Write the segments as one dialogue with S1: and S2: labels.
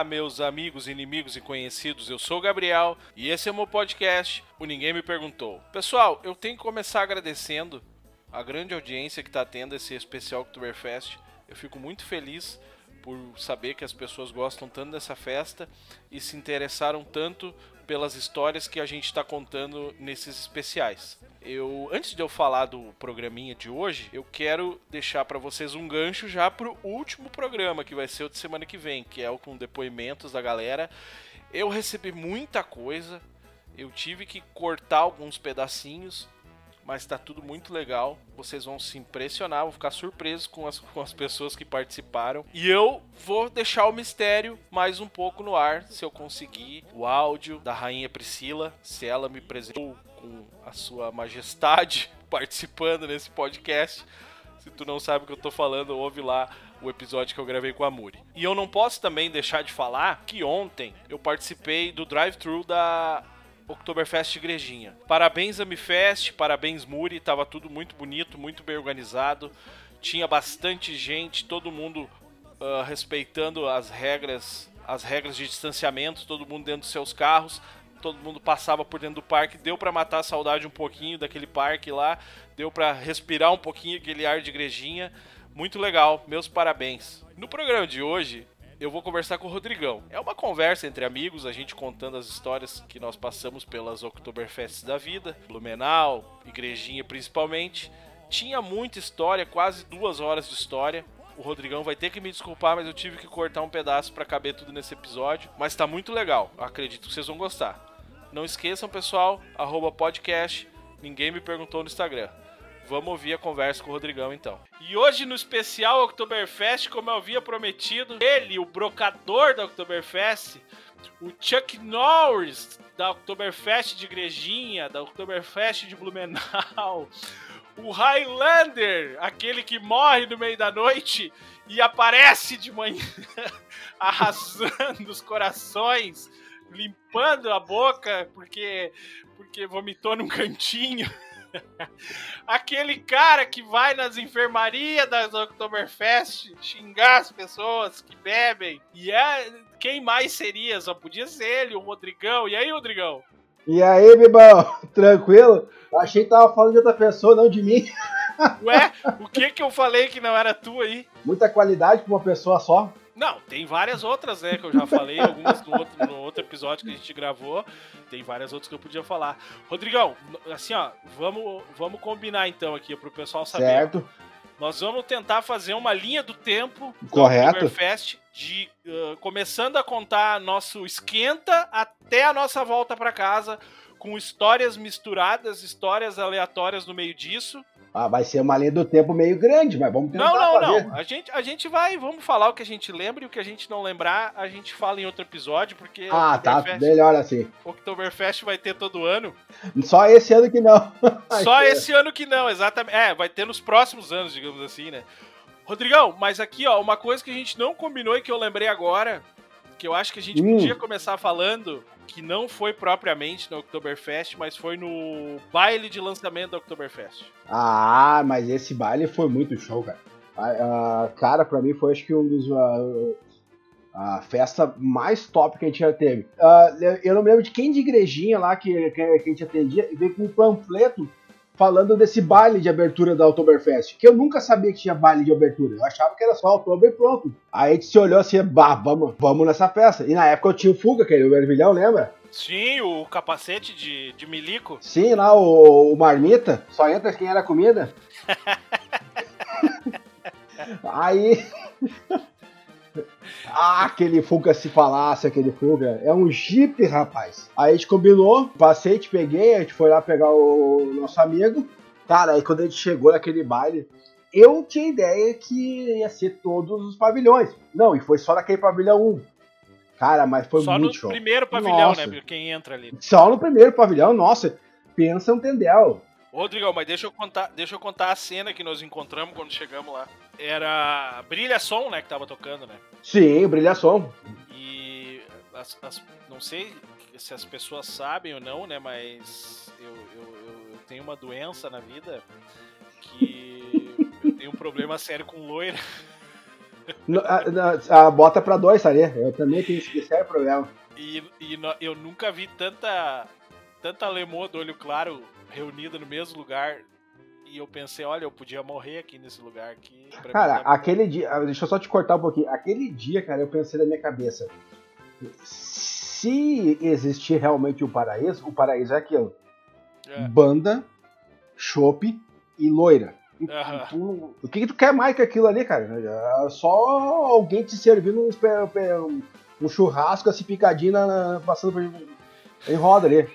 S1: Olá, meus amigos, inimigos e conhecidos. Eu sou o Gabriel e esse é o meu podcast, O Ninguém Me Perguntou. Pessoal, eu tenho que começar agradecendo a grande audiência que está tendo esse especial Oktoberfest. Eu fico muito feliz por saber que as pessoas gostam tanto dessa festa e se interessaram tanto pelas histórias que a gente está contando nesses especiais. Eu, antes de eu falar do programinha de hoje, eu quero deixar para vocês um gancho já pro último programa que vai ser o de semana que vem, que é o com depoimentos da galera. Eu recebi muita coisa, eu tive que cortar alguns pedacinhos, mas tá tudo muito legal. Vocês vão se impressionar, vão ficar surpresos com as, com as pessoas que participaram. E eu vou deixar o mistério mais um pouco no ar, se eu conseguir o áudio da Rainha Priscila, se ela me apresentou com a sua majestade participando nesse podcast. Se tu não sabe o que eu tô falando, ouve lá o episódio que eu gravei com a Muri. E eu não posso também deixar de falar que ontem eu participei do drive-thru da Oktoberfest Igrejinha. Parabéns Amifest, parabéns Muri, tava tudo muito bonito, muito bem organizado. Tinha bastante gente, todo mundo uh, respeitando as regras, as regras de distanciamento, todo mundo dentro dos seus carros. Todo mundo passava por dentro do parque, deu para matar a saudade um pouquinho daquele parque lá, deu para respirar um pouquinho aquele ar de igrejinha. Muito legal, meus parabéns. No programa de hoje, eu vou conversar com o Rodrigão. É uma conversa entre amigos, a gente contando as histórias que nós passamos pelas Oktoberfests da vida, Blumenau, Igrejinha principalmente. Tinha muita história, quase duas horas de história. O Rodrigão vai ter que me desculpar, mas eu tive que cortar um pedaço para caber tudo nesse episódio. Mas tá muito legal, acredito que vocês vão gostar. Não esqueçam, pessoal, arroba podcast, ninguém me perguntou no Instagram. Vamos ouvir a conversa com o Rodrigão então. E hoje no especial Oktoberfest, como eu havia prometido, ele, o brocador da Oktoberfest, o Chuck Norris da Oktoberfest de Igrejinha, da Oktoberfest de Blumenau, o Highlander, aquele que morre no meio da noite e aparece de manhã arrasando os corações, limpando a boca porque porque vomitou num cantinho. Aquele cara que vai nas enfermarias das Oktoberfest xingar as pessoas que bebem. E é. Quem mais seria? Só podia ser ele, o Rodrigão. E aí, Rodrigão?
S2: E aí, Bibão? Tranquilo? Achei que tava falando de outra pessoa, não de mim.
S1: Ué, o que que eu falei que não era tu aí?
S2: Muita qualidade pra uma pessoa só.
S1: Não, tem várias outras, né? Que eu já falei, algumas no outro, no outro episódio que a gente gravou. Tem várias outras que eu podia falar. Rodrigão, assim, ó, vamos, vamos combinar então aqui pro pessoal saber.
S2: Certo.
S1: Nós vamos tentar fazer uma linha do tempo
S2: Correto.
S1: do Oktoberfest, de uh, começando a contar nosso esquenta até a nossa volta para casa, com histórias misturadas, histórias aleatórias no meio disso.
S2: Ah, vai ser uma linha do tempo meio grande, mas vamos tentar
S1: Não, não,
S2: fazer.
S1: não. A gente, a gente vai, vamos falar o que a gente lembra e o que a gente não lembrar, a gente fala em outro episódio, porque
S2: Ah, tá. Melhor assim.
S1: Oktoberfest vai ter todo ano.
S2: Só esse ano que não.
S1: Só esse ano que não, exatamente. É, vai ter nos próximos anos, digamos assim, né? Rodrigão, mas aqui, ó, uma coisa que a gente não combinou e que eu lembrei agora, que eu acho que a gente
S2: Hum.
S1: podia começar falando, que não foi propriamente no Oktoberfest, mas foi no baile de lançamento do Oktoberfest.
S2: Ah, mas esse baile foi muito show, cara. Ah, ah, cara, pra mim foi acho que um dos. ah, a festa mais top que a gente já teve. Ah, eu não me lembro de quem de igrejinha lá que, que, que a gente atendia e veio com um panfleto falando desse baile de abertura da Oktoberfest. Que eu nunca sabia que tinha baile de abertura. Eu achava que era só Oktober e pronto. Aí a gente se olhou assim, bah, vamos, vamos nessa festa. E na época eu tinha o Fuga, que era o ervilhão, lembra?
S1: Sim, o capacete de, de milico.
S2: Sim, lá o, o Marmita, só entra quem era comida. Aí. Ah, aquele Fuga se falasse, aquele Fuga. É um Jeep, rapaz. Aí a gente combinou, passei, te peguei, a gente foi lá pegar o nosso amigo. Cara, aí quando a gente chegou naquele baile, eu tinha ideia que ia ser todos os pavilhões. Não, e foi só naquele pavilhão 1. Cara, mas foi
S1: Só
S2: muito
S1: no
S2: show.
S1: primeiro pavilhão,
S2: Nossa.
S1: né? Quem entra ali.
S2: Só no primeiro pavilhão, nossa, pensa um tendel.
S1: Rodrigão, mas deixa eu contar, deixa eu contar a cena que nós encontramos quando chegamos lá. Era Brilha Som, né, que tava tocando, né?
S2: Sim, brilhação.
S1: E as- as- não sei se as pessoas sabem ou não, né? Mas eu, eu- eu- tenho uma doença na vida que eu tenho um problema sério com loira.
S2: a, a, bota pra dois, sabe? Eu também tenho esse sério problema.
S1: E, e no, eu nunca vi tanta, tanta lemô do olho claro reunida no mesmo lugar. E eu pensei, olha, eu podia morrer aqui nesse lugar. Aqui,
S2: cara, tá... aquele dia. Ah, deixa eu só te cortar um pouquinho. Aquele dia, cara, eu pensei na minha cabeça. Se existir realmente o um paraíso, o paraíso é aquilo. É. Banda, chope e loira. Uhum. o que, que, tu quer mais que aquilo ali, cara? É só alguém te servindo um, um churrasco assim picadinho na, passando por, em roda ali.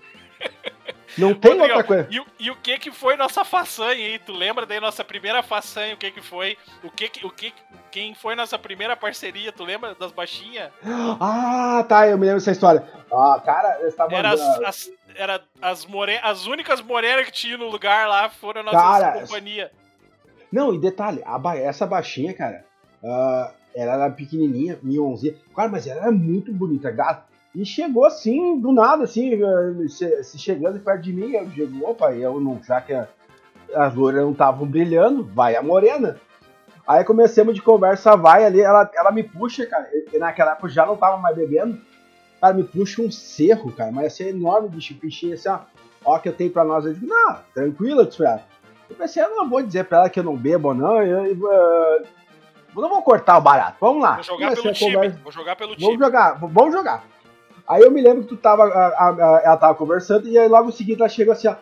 S2: Não tem outra coisa.
S1: E, e, o que que foi nossa façanha aí? Tu lembra daí nossa primeira façanha? O que que foi? O que que, o que quem foi nossa primeira parceria? Tu lembra das baixinhas?
S2: Ah, tá, eu me lembro dessa história. Ah, cara,
S1: estavam Era as, as, era as, more... as únicas morenas que tinha no lugar lá foram a nossa cara, companhia.
S2: Não, e detalhe, ba... essa baixinha, cara, uh, ela era pequenininha, mionzinha. Cara, mas ela era muito bonita, gato. E chegou assim, do nada, assim, eh, se, chegando perto de mim, eu digo, opa, eu não, já que as loiras não estavam brilhando, vai a morena. Aí começamos de conversa, vai ali, ela, ela me puxa, cara, naquela época eu já não tava mais bebendo, cara, me puxa um cerro, cara, mas assim, enorme, bicho, bichinho assim, ó, ó, que eu tenho pra nós. Eu digo, não, tranquilo, tio. Eu pensei, eu não vou dizer pra ela que eu não bebo, não, eu, eu, eu não vou cortar o barato, vamos lá.
S1: Vou jogar Comecei pelo time, vou jogar pelo
S2: time. Vamos jogar, vamos jogar. Aí eu me lembro que tu tava, a, a, ela tava conversando e aí logo em seguida ela chegou assim, ó.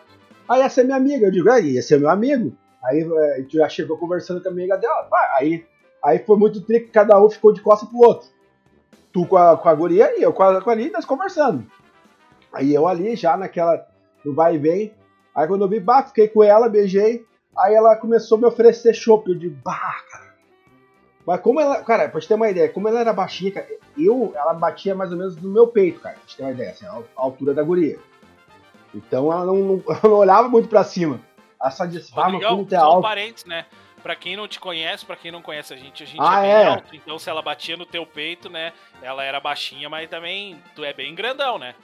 S2: Aí essa é minha amiga. Eu digo, é, esse é meu amigo. Aí a gente já chegou conversando com a amiga dela. Aí, aí foi muito trick, cada um ficou de costa pro outro. Tu com a, com a guria e eu com a, com a nós conversando. Aí eu ali já naquela, no vai e vem. Aí quando eu vi, bah, fiquei com ela, beijei. Aí ela começou a me oferecer chopp. Eu digo, bah, cara. Mas como ela, cara, pra te ter uma ideia, como ela era baixinha, cara, eu, ela batia mais ou menos no meu peito, cara, pra te ter uma ideia, assim, a altura da guria. Então ela não, não, ela não olhava muito pra cima. Ela só disse, ah, mas como
S1: tu é alto. parentes, né? Pra quem não te conhece, pra quem não conhece a gente, a gente ah, é bem é? alto, então se ela batia no teu peito, né, ela era baixinha, mas também tu é bem grandão, né?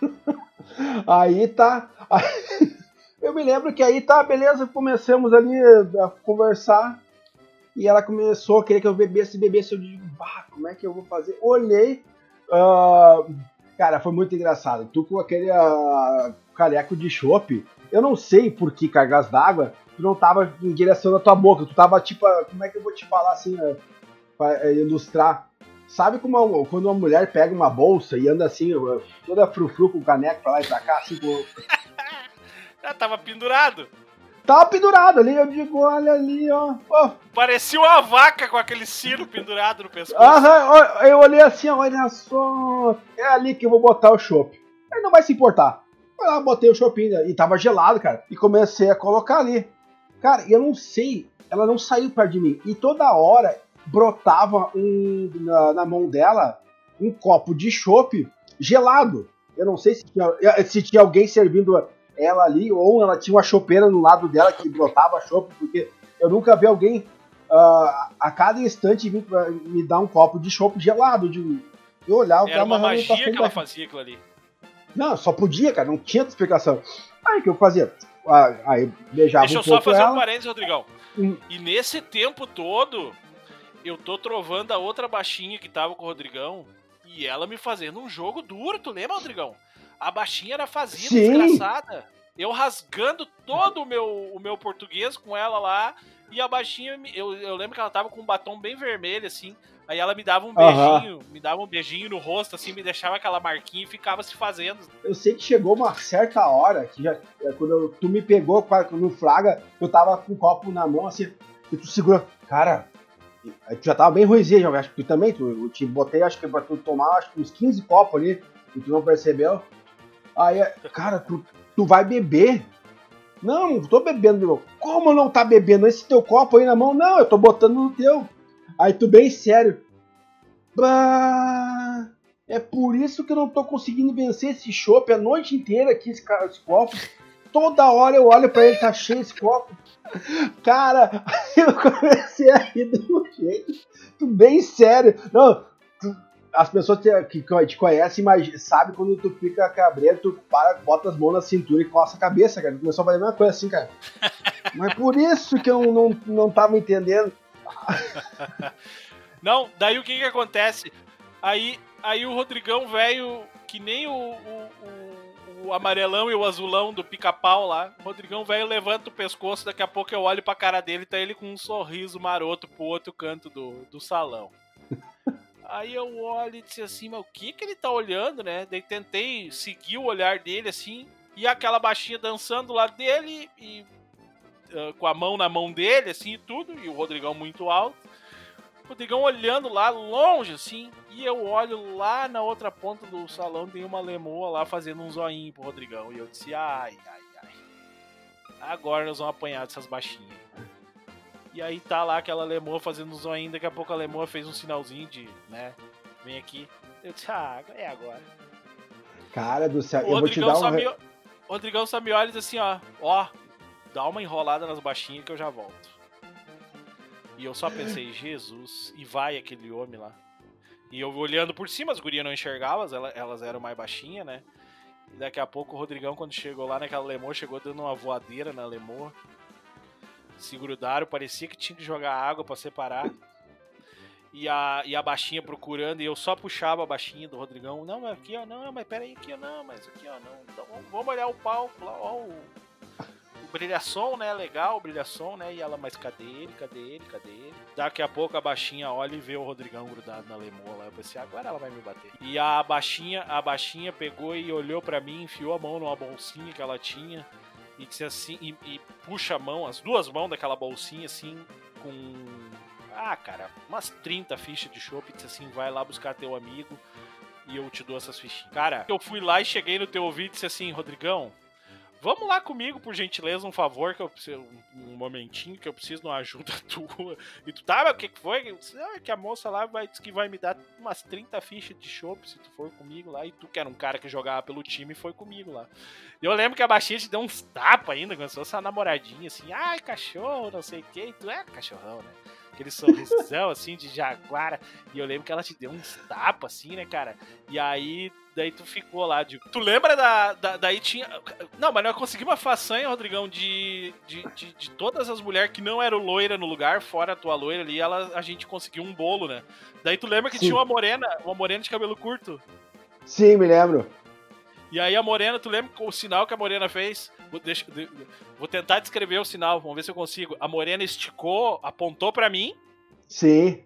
S2: aí tá... eu me lembro que aí tá, beleza, começamos ali a conversar, e ela começou a querer que eu bebesse, bebesse. Eu digo, bah, como é que eu vou fazer? Olhei, uh, cara, foi muito engraçado. Tu com aquele uh, careco de chope, eu não sei por que cargas d'água, tu não tava em direção da tua boca, tu tava tipo, como é que eu vou te falar assim, uh, pra uh, ilustrar? Sabe como uma, quando uma mulher pega uma bolsa e anda assim, toda frufru com o caneco pra lá e pra cá, assim, com...
S1: Já tava pendurado.
S2: Tava pendurado ali, eu digo, olha ali, ó. Oh.
S1: Parecia uma vaca com aquele ciro pendurado no pescoço.
S2: Aham, eu olhei assim, olha só. É ali que eu vou botar o chopp. Aí não vai se importar. Eu botei o chopinho e tava gelado, cara. E comecei a colocar ali. Cara, eu não sei, ela não saiu perto de mim. E toda hora brotava um, na, na mão dela um copo de chopp gelado. Eu não sei se tinha, se tinha alguém servindo ela ali, ou ela tinha uma chopeira no lado dela que brotava chope, porque eu nunca vi alguém uh, a cada instante vir me dar um copo de chope gelado. De,
S1: eu olhava Era uma magia que ela fazia aquilo ali.
S2: Não, só podia, cara, não tinha explicação. Aí que eu fazia? Ah, aí beijava
S1: Deixa
S2: um
S1: eu só fazer ela. um parênteses, Rodrigão. Hum. E nesse tempo todo, eu tô trovando a outra baixinha que tava com o Rodrigão e ela me fazendo um jogo duro, tu lembra, Rodrigão? A baixinha era fazida, Sim. desgraçada. Eu rasgando todo o meu, o meu português com ela lá. E a baixinha, eu, eu lembro que ela tava com um batom bem vermelho, assim. Aí ela me dava um beijinho, uhum. me dava um beijinho no rosto, assim, me deixava aquela marquinha e ficava se fazendo.
S2: Eu sei que chegou uma certa hora, que já, é, quando eu, tu me pegou no flaga, eu tava com um copo na mão, assim, e tu segurou. Cara, tu já tava bem ruimzinho, eu acho que tu também, tu, eu te botei, acho que pra tu tomar, acho que uns 15 copos ali, e tu não percebeu. Aí, cara, tu, tu vai beber. Não, tô bebendo, meu. Como não tá bebendo? Esse teu copo aí na mão? Não, eu tô botando no teu. Aí tu bem sério. Bah, é por isso que eu não tô conseguindo vencer esse chopp a noite inteira aqui, esse, esse copo. Toda hora eu olho para ele, tá cheio esse copo. Cara, eu comecei a rir um jeito. Tu bem sério. Não, as pessoas que te conhecem sabem quando tu fica cabreiro, tu para, bota as mãos na cintura e coça a cabeça, cara. Começou a fazer a mesma coisa assim, cara. Mas por isso que eu não, não tava entendendo.
S1: Não, daí o que que acontece? Aí, aí o Rodrigão, velho, que nem o, o, o, o amarelão e o azulão do pica-pau lá. O Rodrigão, velho, levanta o pescoço, daqui a pouco eu olho pra cara dele, tá ele com um sorriso maroto pro outro canto do, do salão. Aí eu olho e disse assim, mas o que que ele tá olhando, né? Daí tentei seguir o olhar dele assim, e aquela baixinha dançando lá dele e uh, com a mão na mão dele, assim e tudo, e o Rodrigão muito alto. O Rodrigão olhando lá longe, assim, e eu olho lá na outra ponta do salão, tem uma lemoa lá fazendo um zoinho pro Rodrigão. E eu disse, ai, ai, ai. Agora nós vamos apanhar dessas baixinhas. E aí tá lá aquela lemoa fazendo um zoinho, daqui a pouco a lemoa fez um sinalzinho de, né, vem aqui. Eu disse, ah, é agora.
S2: Cara do céu,
S1: O
S2: eu vou te
S1: Rodrigão,
S2: dar um.
S1: me, o Rodrigão e diz assim, ó, ó, dá uma enrolada nas baixinhas que eu já volto. E eu só pensei, Jesus, e vai aquele homem lá. E eu olhando por cima, as gurias não enxergavam, elas, elas eram mais baixinhas, né? E daqui a pouco o Rodrigão, quando chegou lá naquela lemoa, chegou dando uma voadeira na lemoa. Se grudaram, parecia que tinha que jogar água pra separar. E a, e a baixinha procurando, e eu só puxava a baixinha do Rodrigão. Não, mas aqui, ó, não, mas pera aí, aqui, ó, não, mas aqui, ó, não. Então, vamos- olhar o palco lá, ó, o, o brilhação, né? Legal, o brilhação, né? E ela, mas cadê ele? Cadê ele? Cadê ele? Daqui a pouco a baixinha olha e vê o Rodrigão grudado na lemoa lá. Eu pensei, agora ela vai me bater. E a baixinha, a baixinha pegou e olhou pra mim, enfiou a mão numa bolsinha que ela tinha e disse assim, e, e puxa a mão, as duas mãos daquela bolsinha assim, com. Ah, cara, umas 30 fichas de chopp disse assim: vai lá buscar teu amigo e eu te dou essas fichinhas. Cara, eu fui lá e cheguei no teu ouvido e disse assim: Rodrigão, vamos lá comigo, por gentileza, um favor, que eu preciso. Um momentinho que eu preciso de uma ajuda tua. E tu, tá, mas o que que foi? Eu disse, ah, que a moça lá vai, disse que vai me dar umas 30 fichas de chopp se tu for comigo lá. E tu, que era um cara que jogava pelo time, foi comigo lá. E eu lembro que a baixinha te deu uns tapas ainda, fosse uma namoradinha, assim, ai, cachorro, não sei o que. E tu é cachorrão, né? Aquele sorrisão, assim, de jaguara. E eu lembro que ela te deu uns tapas, assim, né, cara? E aí, daí tu ficou lá, de... Tu lembra da, da- Daí tinha... Não, mas nós conseguimos uma façanha, Rodrigão, de, de, de, de todas as mulheres que não eram loira no lugar, fora a tua loira ali, ela, a gente conseguiu um bolo, né? Daí tu lembra que
S2: Sim.
S1: tinha uma morena, uma morena de cabelo curto?
S2: Sim, me lembro.
S1: E aí a morena, tu lembra o sinal que a morena fez? Vou, deixa- de- vou tentar descrever o sinal, vamos ver se eu consigo. A morena esticou, apontou pra mim,
S2: Sim.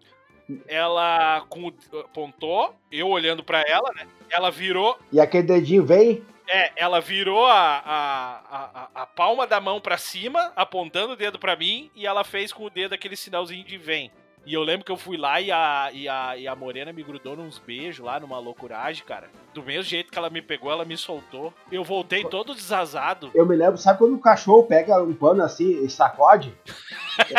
S1: ela com, apontou, eu olhando pra ela, né? Ela virou,
S2: E aquele dedinho vem?
S1: é, ela virou a, a, a, a palma da mão pra cima, apontando o dedo pra mim, e ela fez com o dedo aquele sinalzinho de vem. E eu lembro que eu fui lá e a, e a, e a morena me grudou nos beijos lá, numa loucuragem, cara. Do mesmo jeito que ela me pegou, ela me soltou. Eu voltei todo desazado.
S2: Eu me lembro, sabe quando o cachorro pega um pano assim e sacode?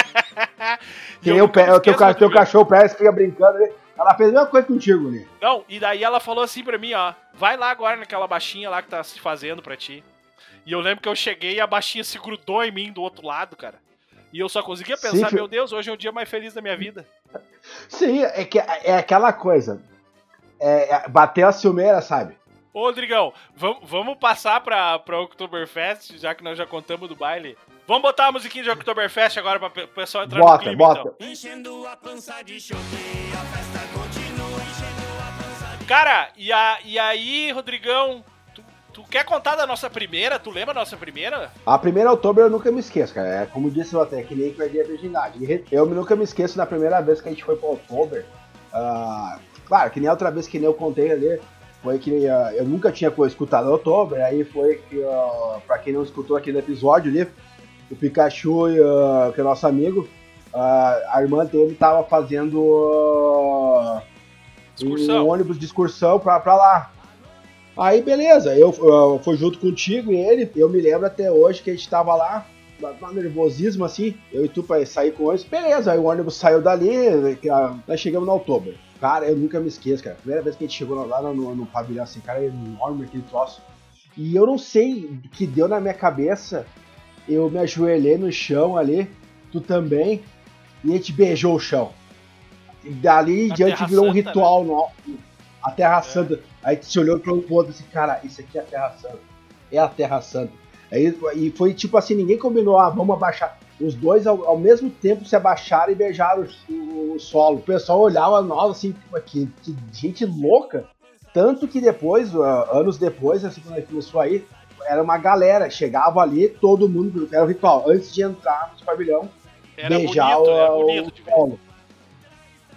S1: E eu
S2: o teu, ca- teu cachorro parece que fica brincando ali. Ela fez a mesma coisa contigo, né?
S1: Não, e daí ela falou assim pra mim, ó. Vai lá agora naquela baixinha lá que tá se fazendo pra ti. E eu lembro que eu cheguei e a baixinha se grudou em mim do outro lado, cara. E eu só conseguia
S2: Sim,
S1: pensar,
S2: fi-
S1: meu Deus, hoje é o dia mais feliz da minha vida.
S2: Sim, é, que, é aquela coisa. É, é, bateu a ciumeira, sabe?
S1: Ô, Rodrigão, vam- vamos passar pra, pra Oktoberfest, já que nós já contamos do baile. Vamos botar a musiquinha de Oktoberfest agora pra o pessoal entrar no
S2: Bota,
S1: clima,
S2: bota.
S1: então.
S3: Enchendo a pança de chope, a festa continua enchendo a pança de
S1: Cara, e, a, e aí, Rodrigão, quer contar da nossa primeira? Tu lembra da nossa primeira?
S2: A primeira outubro eu nunca me esqueço, cara. É como disse eu até, que nem perdi a virgindade. Eu nunca me esqueço da primeira vez que a gente foi pro outubro. Ah, claro, que nem a outra vez que nem eu contei ali. Foi que ah, eu nunca tinha escutado outubro. Aí foi que, ah, pra quem não escutou aquele episódio ali, o Pikachu, ah, que é nosso amigo, a irmã dele tava fazendo um ônibus de excursão pra, pra lá. Aí beleza, eu, eu fui junto contigo e ele, eu me lembro até hoje que a gente tava lá, na nervosismo assim, eu e tu pra sair com o ônibus, beleza, aí o ônibus saiu dali, ah, nós chegamos no outubro. Cara, eu nunca me esqueço, cara. Primeira vez que a gente chegou lá no, no, no pavilhão assim, cara, é enorme aquele troço. E eu não sei o que deu na minha cabeça. Eu me ajoelhei no chão ali, tu também, e a gente beijou o chão. E dali em
S1: A
S2: diante virou um
S1: né?
S2: ritual no, a Terra
S1: É.
S2: Santa. Aí se olhou para pro outro assim, cara, isso aqui é a Terra Santa. É a Terra Santa. Aí, e foi tipo assim, ninguém combinou, ah, vamos abaixar. Os dois ao, ao mesmo tempo se abaixaram e beijaram o, o- o solo. O pessoal olhava nós assim, "Pô, que, que gente louca. Tanto que depois, ah, anos depois, assim, quando a gente começou aí, era uma galera, chegava ali, todo mundo, era o ritual, antes de entrar no pavilhão,
S1: Era
S2: beijar
S1: bonito,
S2: o,
S1: era
S2: o
S1: bonito de ver.
S2: solo.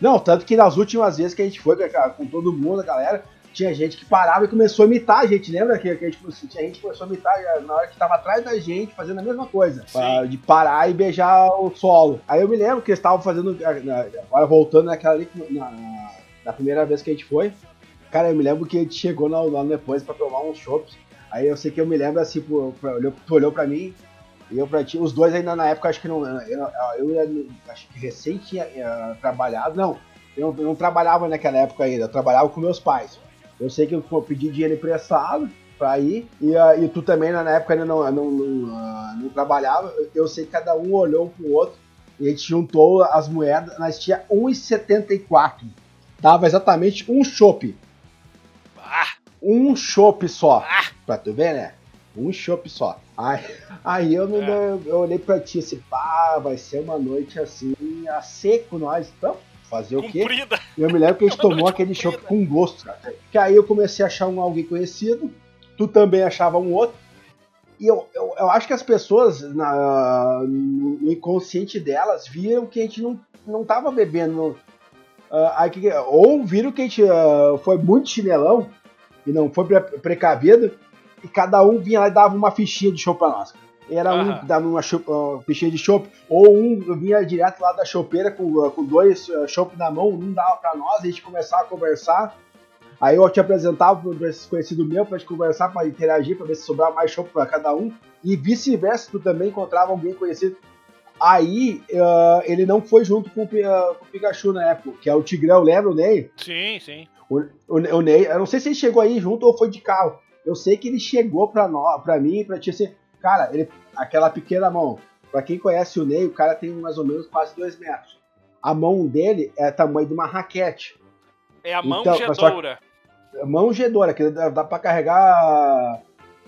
S2: Não, tanto que nas últimas vezes que a gente foi cara, com todo mundo, a galera, tinha gente que parava e começou a imitar a gente. Lembra que, que a gente, tinha gente que começou a imitar na hora que tava atrás da gente, fazendo a mesma coisa. Pra- de parar e beijar o solo. Aí eu me lembro que eles estavam fazendo. na- Agora voltando naquela ali, na, na- na primeira vez que a gente foi. Cara, eu me lembro que a gente chegou lá lá depois pra tomar uns chopps. Aí eu sei que eu me lembro assim, olhou- tu olhou pra mim e eu pra ti. Os dois ainda na época acho que não. Eu, eu, eu acho que recém tinha eh, trabalhado. Não, eu, eu não trabalhava naquela época ainda, eu trabalhava com meus pais. Eu sei que eu pedi dinheiro emprestado pra ir, e, ah, e tu também na época ainda não, não, não, ah, não trabalhava. Eu, eu sei que cada um olhou pro outro e a gente juntou as moedas, nós tinha 1,74. Dava exatamente um chopp.
S1: Ah,
S2: Um chopp só.
S1: ah,
S2: Pra tu ver, né? Um chopp só. Aí, aí eu, não,
S1: É.
S2: eu olhei pra ti assim, pá, vai ser uma noite assim, a seco nós. Então, fazer o quê? Eu me lembro que a gente tomou aquele chopp com gosto, cara. Que aí eu comecei a achar um alguém conhecido, tu também achava um outro. E eu, eu, eu acho que as pessoas, na- no inconsciente delas, viram que a gente não, não tava bebendo. que- ou viram que a gente ah, foi muito chinelão e não foi pre- precavido, e cada um vinha lá e dava uma fichinha de chopp pra nós. Era um
S1: Aham.
S2: que dava uma ah, fichinha de chopp, ou um vinha direto lá da chopeira com, ah, com dois uh, chopp na mão, um dava pra nós, a gente começava a conversar. Aí eu te apresentava para esse conhecido meu pra gente conversar, pra interagir, pra ver se sobrava mais chopp pra cada um. E vice-versa, tu também encontrava alguém conhecido. Aí ah, ele não foi junto com ah, com o Pikachu na época, que é o Tigrão, lembra o Ney?
S1: Sim, sim.
S2: O, o, o Ney, eu não sei se ele chegou aí junto ou foi de carro. Eu sei que ele chegou pra, nós, pra mim e pra ti assim, cara, ele, aquela pequena mão. Pra quem conhece o Ney, o cara tem mais ou menos quase dois metros. A mão dele é tamanho de uma raquete.
S1: É a mão
S2: Então, mas só
S1: gedora.
S2: Mão gedora, que dá, dá pra carregar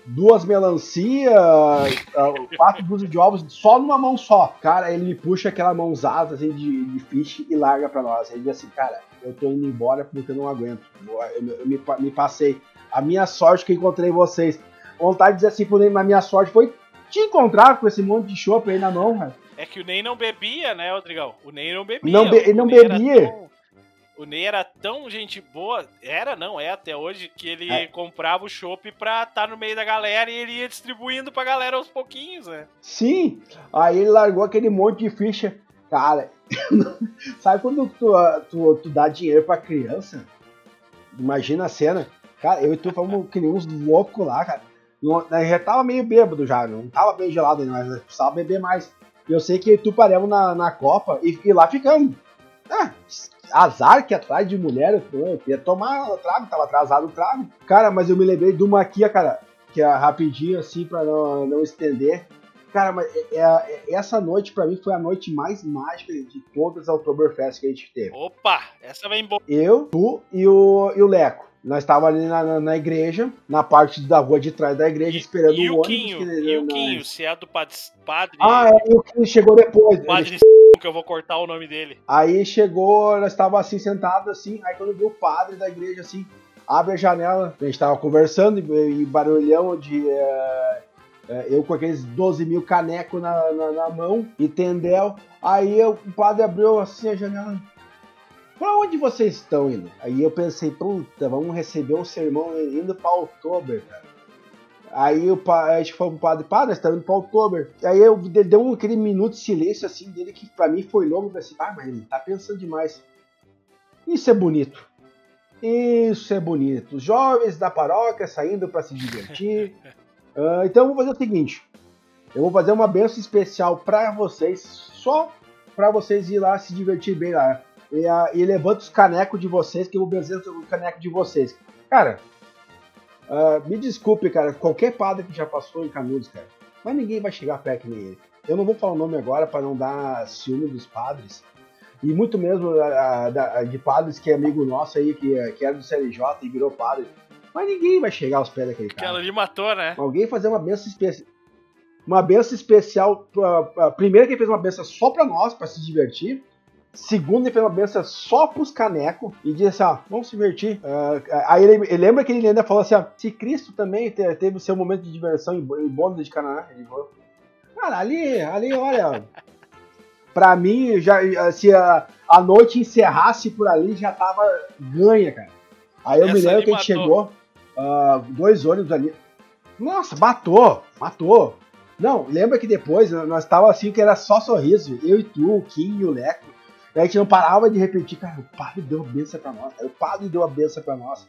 S2: duas melancia, ah, quatro dúzias de ovos só numa mão só. Cara, ele me puxa aquela mãozada assim, de, de fish e larga pra nós. Ele diz assim, cara, eu tô indo embora porque eu não aguento. Eu, eu- eu me, me passei. A minha sorte que eu encontrei vocês. Vontade de dizer assim pro Ney, mas minha sorte foi te encontrar com esse monte de chopp aí na mão, cara.
S1: É que o Ney não bebia, né, Rodrigão? O Ney não bebia.
S2: Não be- ele não bebia.
S1: tão- O Ney era tão gente boa, era, não, é até hoje, que ele
S2: É.
S1: comprava o chopp pra estar no meio da galera e ele ia distribuindo pra galera aos pouquinhos, né?
S2: Sim, aí ele largou aquele monte de ficha. Cara, sabe quando tu, tu, tu dá dinheiro pra criança? Imagina a cena. Cara, eu e tu fomos que nem uns loucos lá, cara. Nós já tava meio bêbado já, não tava bem gelado ainda, mas precisava beber mais. Eu sei que eu e tu paramos na, na Copa e, e lá ficamos. Ah, azar que atrás de mulher, eu, eu ia tomar o trago, tava atrasado o trago. Cara, mas eu me lembrei de uma aqui, cara, que é rapidinho assim, pra não, não estender. Cara, mas é- é- essa noite pra mim foi a noite mais mágica de todas as Oktoberfest que a gente teve.
S1: Opa, essa vem boa.
S2: Eu, tu e o, e o Leco. Nós estávamos ali na, na, na igreja, na parte da rua de trás da igreja, esperando
S1: E
S2: o
S1: o
S2: ônibus.
S1: Quinho,
S2: que-
S1: e o Quinho, se é do padre, padre,
S2: Ah, é, e o Quinho chegou depois. Ele
S1: padre que eu vou cortar o nome dele.
S2: Aí chegou, nós estávamos assim, sentados assim, aí quando viu o padre da igreja assim, abre a janela, a gente tava conversando e, e barulhão de. é, eu com aqueles 12 mil canecos na, na, na mão e tendel. Aí o padre abriu assim a janela. Pra onde vocês estão indo? Aí eu pensei, puta, vamos receber um sermão indo pra Oktober, cara. Aí o a gente falou pro padre, padre, nós estamos indo pra Oktober. Aí eu, deu um, aquele minuto de silêncio assim dele que pra mim foi longo. Pensei, ah, mas ele tá pensando demais. Isso é bonito. Isso é bonito. Os jovens da paróquia saindo pra se divertir. Ah, então eu vou fazer o seguinte: eu vou fazer uma benção especial pra vocês, só pra vocês ir lá se divertir bem lá. E, ah, e levanta os canecos de vocês, que eu vou benzer o caneco de vocês. Cara, ah, me desculpe, cara, qualquer padre que já passou em Canudos, cara, mas ninguém vai chegar perto que nem ele. Eu não vou falar o nome agora pra não dar ciúme dos padres. E muito mesmo ah, da- de padres que é amigo nosso aí, que, que era do CLJ e virou padre. Mas ninguém vai chegar aos pés daquele cara.
S1: Aquela ali matou, né?
S2: Alguém fazer uma benção especial. uma benção especial. pra- pra- primeiro que ele fez uma benção só pra nós, pra se divertir. Segundo, ele fez uma benção só pros canecos e disse assim: ó, vamos se divertir. Ah, aí ele, ele lembra que ele ainda falou assim: ó, se Cristo também te- teve o seu momento de diversão em, em Bônus de Canaã, ele falou. Cara, ali, ali, olha. pra mim, já, se a, a noite encerrasse por ali, já tava ganha, cara. Aí eu me
S1: Essa
S2: lembro
S1: ali
S2: que a gente
S1: matou.
S2: chegou, ah, dois ônibus ali. Nossa, matou, matou. Não, lembra que depois nós tava assim que era só sorriso. Eu e tu, o Kim e o Leco. A gente não parava de repetir, cara, o padre deu a benção pra nós, cara, o padre deu a benção pra nós.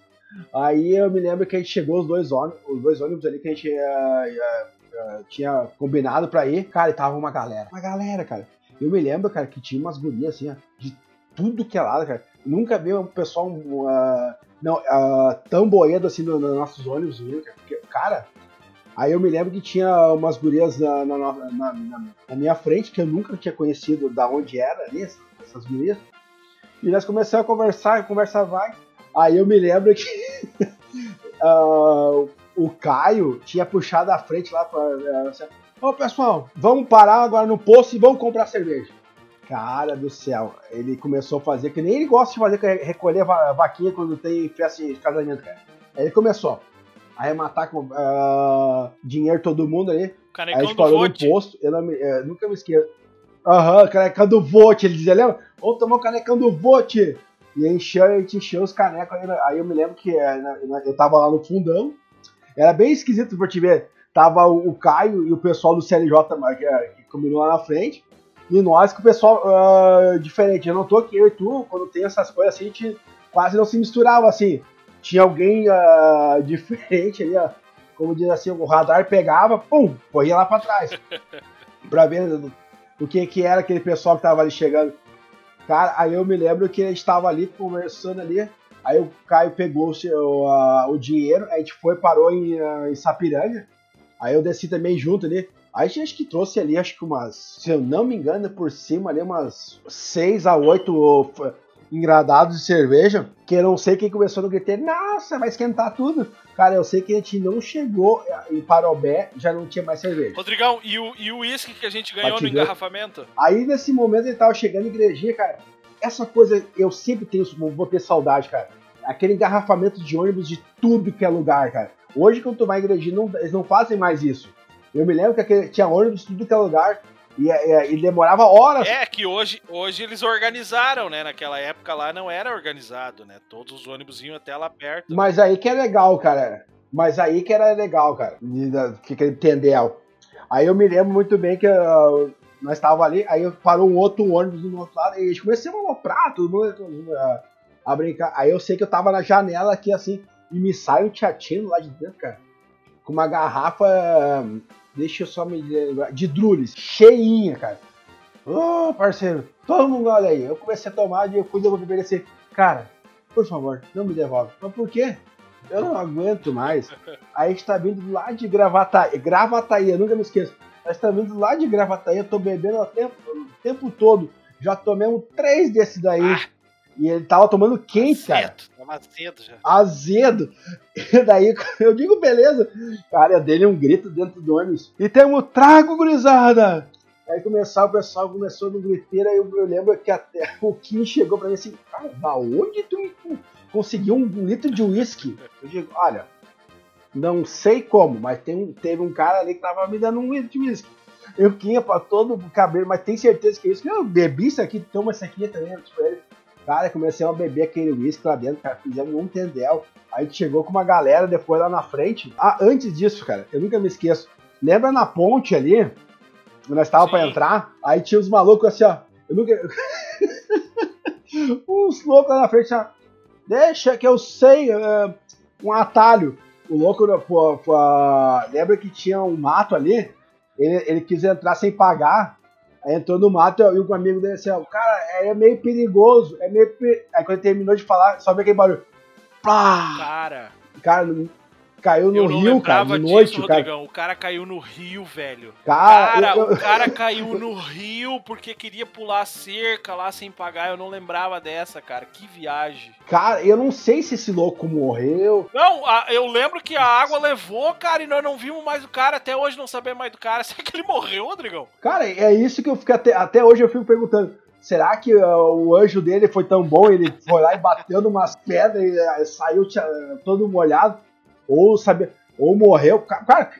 S2: Aí eu me lembro que a gente chegou os dois ônibus, os dois ônibus ali que a gente ah, ah, ah, tinha combinado pra ir, cara, e tava uma galera. Uma galera, cara. Eu me lembro, cara, que tinha umas gurias assim, ó, de tudo que é lado, cara. Nunca vi um pessoal ah, não, ah, tão boedo assim nos no nossos ônibus, viu, cara? Porque, cara, aí eu me lembro que tinha umas gurias na, na, na- na- minha frente que eu nunca tinha conhecido da onde era ali, essas gurias. E nós começamos a conversar, conversa vai. Aí eu me lembro que ah, o Caio tinha puxado a frente lá pra. ah, assim, Ô pessoal, vamos parar agora no posto e vamos comprar cerveja. Cara do céu, ele começou a fazer que nem ele gosta de fazer, é recolher va- vaquinha quando tem festa de casamento, cara. Aí ele começou a arrematar com ah, dinheiro todo mundo ali. Aí a gente parou no posto, eu não me- é, nunca me esqueço. Aham, canecão do Vote, ele dizia, lembra? Vamos tomar o canecão do Vote. E encheu, a gente encheu os canecos. Aí, aí eu me lembro que é, na- na- eu tava lá no fundão. Era bem esquisito pra te ver. Tava o, o Caio e o pessoal do CLJ que, é, que combinou lá na frente. E nós com o pessoal ah, diferente. Eu não tô aqui, eu e tu, quando tem essas coisas assim, a gente quase não se misturava assim. Tinha alguém ah, diferente ali, ó. Como diz assim, o radar pegava, pum, corria lá pra trás. pra ver o que que era aquele pessoal que tava ali chegando. Cara, aí eu me lembro que a gente tava ali conversando ali. Aí o Caio pegou o, seu, ah, o dinheiro, a gente foi, parou em, ah, em Sapiranga. Aí eu desci também junto ali. Aí a gente que trouxe ali, acho que umas, se eu não me engano, por cima ali, umas 6 a 8 engradados de cerveja. Que eu não sei quem começou no griteiro, nossa, vai esquentar tudo. Cara, eu sei que a gente não chegou em Parobé, já não tinha mais cerveja.
S1: Rodrigão, e o e o uísque que a gente ganhou no engarrafamento?
S2: Aí nesse momento ele tava chegando em igrejinha, cara. Essa coisa eu sempre tenho, vou ter saudade, cara. Aquele engarrafamento de ônibus de tudo que é lugar, cara. Hoje, quando tu vai em igrejinha, não- eles não fazem mais isso. Eu me lembro que aquele, tinha ônibus de tudo que é lugar e, e- e demorava horas.
S1: É que hoje, hoje eles organizaram, né? Naquela época lá não era organizado, né? Todos os ônibus iam até lá perto.
S2: Mas aí que é legal, cara. Mas aí que era legal, cara. Que aquele tendel. Aí eu me lembro muito bem que ah, nós estávamos ali, aí parou um outro ônibus do outro lado, e a gente começou a aloprar, todo mundo todo mundo, ah, a brincar. Aí eu sei que eu tava na janela aqui assim, e me sai um tchatino lá de dentro, cara, com uma garrafa, ah, deixa eu só me lembrar, de drules, cheinha, cara. Ô, parceiro, toma um gole aí. Eu comecei a tomar e eu fui devolver ele assim, cara, por favor, não me devolve. Mas por quê? Eu não aguento mais. Aí a gente tá vindo lá de Gravataí. Gravataí, eu nunca me esqueço. Nós tá vindo lá de Gravataí, eu tô bebendo o tempo, o tempo todo. Já tomamos três desses daí.
S1: Ah.
S2: E ele tava tomando quente, cara.
S1: Cedo, tava cedo já.
S2: Azedo. E daí eu digo, beleza. Cara, dele um grito dentro do ônibus. E temos trago, gurizada! Aí começar, o pessoal começou no griteiro, aí eu, eu lembro que até o Kim chegou pra mim assim, cara, da onde tu me conseguiu um litro de uísque? Eu digo, olha, não sei como, mas tem um- teve um cara ali que tava me dando um litro de uísque. Eu tinha pra todo o cabelo, mas tem certeza que é isso? Eu bebi isso aqui, toma isso aqui também, pra ele. Cara, comecei a beber aquele uísque lá dentro, cara, fizemos um tendel. Aí chegou com uma galera depois lá na frente. Ah, antes disso, cara, eu nunca me esqueço. Lembra na ponte ali? Quando nós
S1: Sim.
S2: pra entrar? Aí tinha uns malucos assim, ó. Eu nunca. uns loucos lá na frente, ó. Deixa que eu sei, é, um atalho. O louco, pô, pô, lembra que tinha um mato ali? Ele, ele quis entrar sem pagar. Aí entrou no mato e o amigo dele assim, ó, cara, é meio perigoso, é meio. pe-" Aí quando ele terminou de falar, só veio aquele barulho. Pá!
S1: Cara,
S2: Cara, não- caiu no rio, cara, de
S1: disso,
S2: noite, cara.
S1: Rodrigão. O cara caiu no rio, velho.
S2: Cara,
S1: Cara,
S2: eu-
S1: o cara caiu no rio porque queria pular cerca lá sem pagar. Eu não lembrava dessa, cara. Que viagem.
S2: cara, eu não sei se esse louco morreu.
S1: Não, a- eu lembro que a água levou, cara, e nós não vimos mais o cara. Até hoje não sabemos mais do cara. Será que ele morreu, Rodrigão?
S2: Cara, é isso que eu fico até, até hoje eu fico perguntando. Será que uh, o anjo dele foi tão bom? Ele foi lá e bateu numas pedras e uh, saiu tia- todo molhado? Ou sabe, ou morreu? Ca- Cara,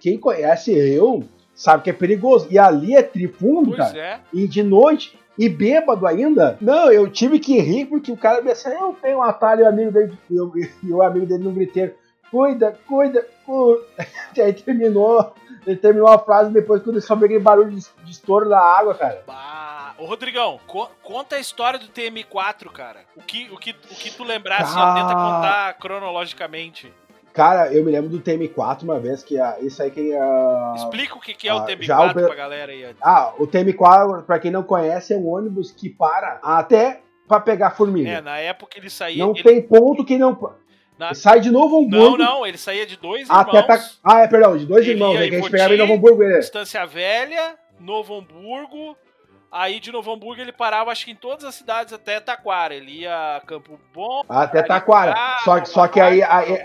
S2: quem conhece eu sabe que é perigoso. E ali é trifundo,
S1: Pois
S2: cara.
S1: é.
S2: E de noite, e bêbado ainda. Não, eu tive que rir porque o cara me disse, eu tenho um atalho e o amigo dele, e o- e o amigo dele no griteiro. Cuida, cuida, cuida. E aí terminou, ele terminou a frase depois quando só aquele barulho de, de estouro da água, cara.
S1: Bah. Ô, Rodrigão, co- conta a história do TM4, cara. O que, o que, o que tu lembrar,
S2: Cara.
S1: tenta contar cronologicamente.
S2: Cara, eu me lembro do TM4 uma vez que isso aí que ah,
S1: Explica o que, que é o
S2: ah,
S1: TM4
S2: já o
S1: pra galera aí.
S2: ah, o TM4, pra quem não conhece, é um ônibus que para até pra pegar formiga.
S1: É, na época ele saía.
S2: não
S1: ele-
S2: tem ponto que não
S1: Na-
S2: sai de Novo
S1: Não,
S2: Hamburgo
S1: não, ele saía de dois
S2: até
S1: irmãos.
S2: pra... Ah, é, perdão, de dois irmãos,
S1: ia
S2: é que a gente pegava em Novo Hamburgo. é.
S1: Estância Velha, Novo Hamburgo. Aí de Novo Hamburgo ele parava, acho que em todas as cidades até Taquara. Ele ia a Campo Bom.
S2: Até Taquara. Só, só que aí, aí-.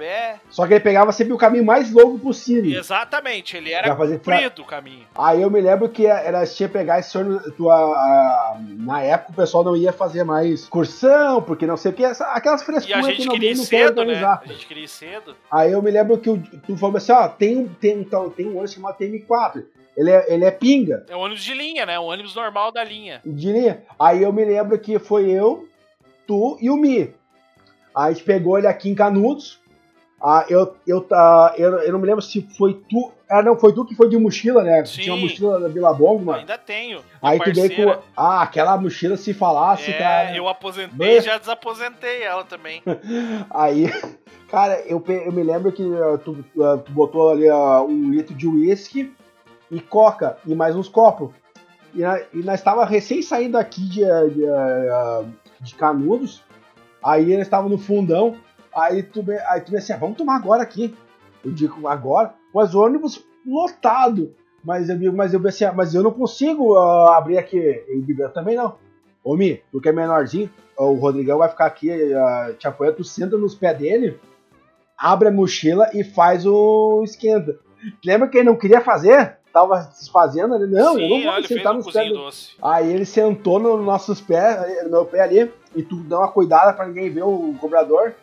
S2: Só que ele pegava sempre o caminho mais longo possível.
S1: Exatamente, ele era
S2: fazer
S1: comprido o caminho.
S2: Aí eu me lembro que era tinha pegar esse ônibus. Tu, a- na época o pessoal não ia fazer mais excursão, porque não sei o que, aquelas
S1: a
S2: frescuras que
S1: gente
S2: não,
S1: queria
S2: não
S1: cedo, né? A gente queria ir cedo.
S2: Aí eu me lembro que o- tu falou assim: ó, tem um, tem, então, tem um ônibus chamado TM4. Ele é, ele é pinga.
S1: É um ônibus de linha, né? Um ônibus normal da linha.
S2: de linha. Aí eu me lembro que foi eu, tu e o Mi. Aí a gente pegou ele aqui em Canudos. Ah, eu, eu, tá, eu, eu não me lembro se foi tu. Ah, não, foi tu que foi de mochila, né?
S1: Sim.
S2: Tinha uma mochila da Vila Bomba, mano.
S1: Ainda tenho.
S2: Aí tu veio com. Ah, aquela mochila se falasse,
S1: É,
S2: cara.
S1: eu aposentei e já desaposentei ela também.
S2: Aí, cara, eu, eu me lembro que ah, tu, ah, tu botou ali ah, um litro de uísque e coca e mais uns copos. E, e nós estava recém saindo aqui de, de, ah, de Canudos. Aí eles estavam no fundão. Aí tu, aí tu assim, ah, vamos tomar agora aqui. Eu digo, agora? Mas o ônibus lotado. Mas eu, mas eu pensei, ah, mas eu não consigo ah, abrir aqui. E o Bibel também não. Ô Mi, tu que é menorzinho, o Rodrigão vai ficar aqui ah, te tu senta nos pés dele, abre a mochila e faz o esquenta. Lembra que ele não queria fazer? Tava desfazendo ali, não, eu não
S1: Sim,
S2: vou
S1: ele
S2: sentar nos pés
S1: cozinho
S2: dele.
S1: doce.
S2: Aí ele sentou nos nossos pés, no meu pé ali, e tu dá uma cuidada pra ninguém ver o cobrador.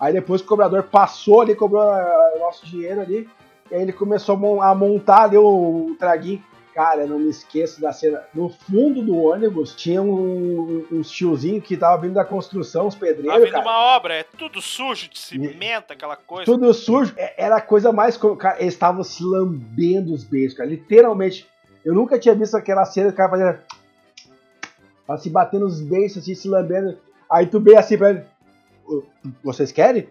S2: Aí depois que o cobrador passou ali, cobrou ah, o nosso dinheiro ali, e aí ele começou a mon- a montar ali o traguinho. Cara, eu não me esqueço da cena. No fundo do ônibus tinha um, uns tiozinhos que tava vindo da construção, os pedreiros,
S1: vindo
S2: cara.
S1: uma obra, é tudo sujo de cimento, aquela coisa.
S2: Tudo sujo. É- Era a coisa mais. Cara, eles estavam se lambendo os beijos, cara. Literalmente. Eu nunca tinha visto aquela cena do cara fazendo. Tava se batendo os beijos, assim, se lambendo. Aí tu bem assim pra ele. "Ô, Vocês querem?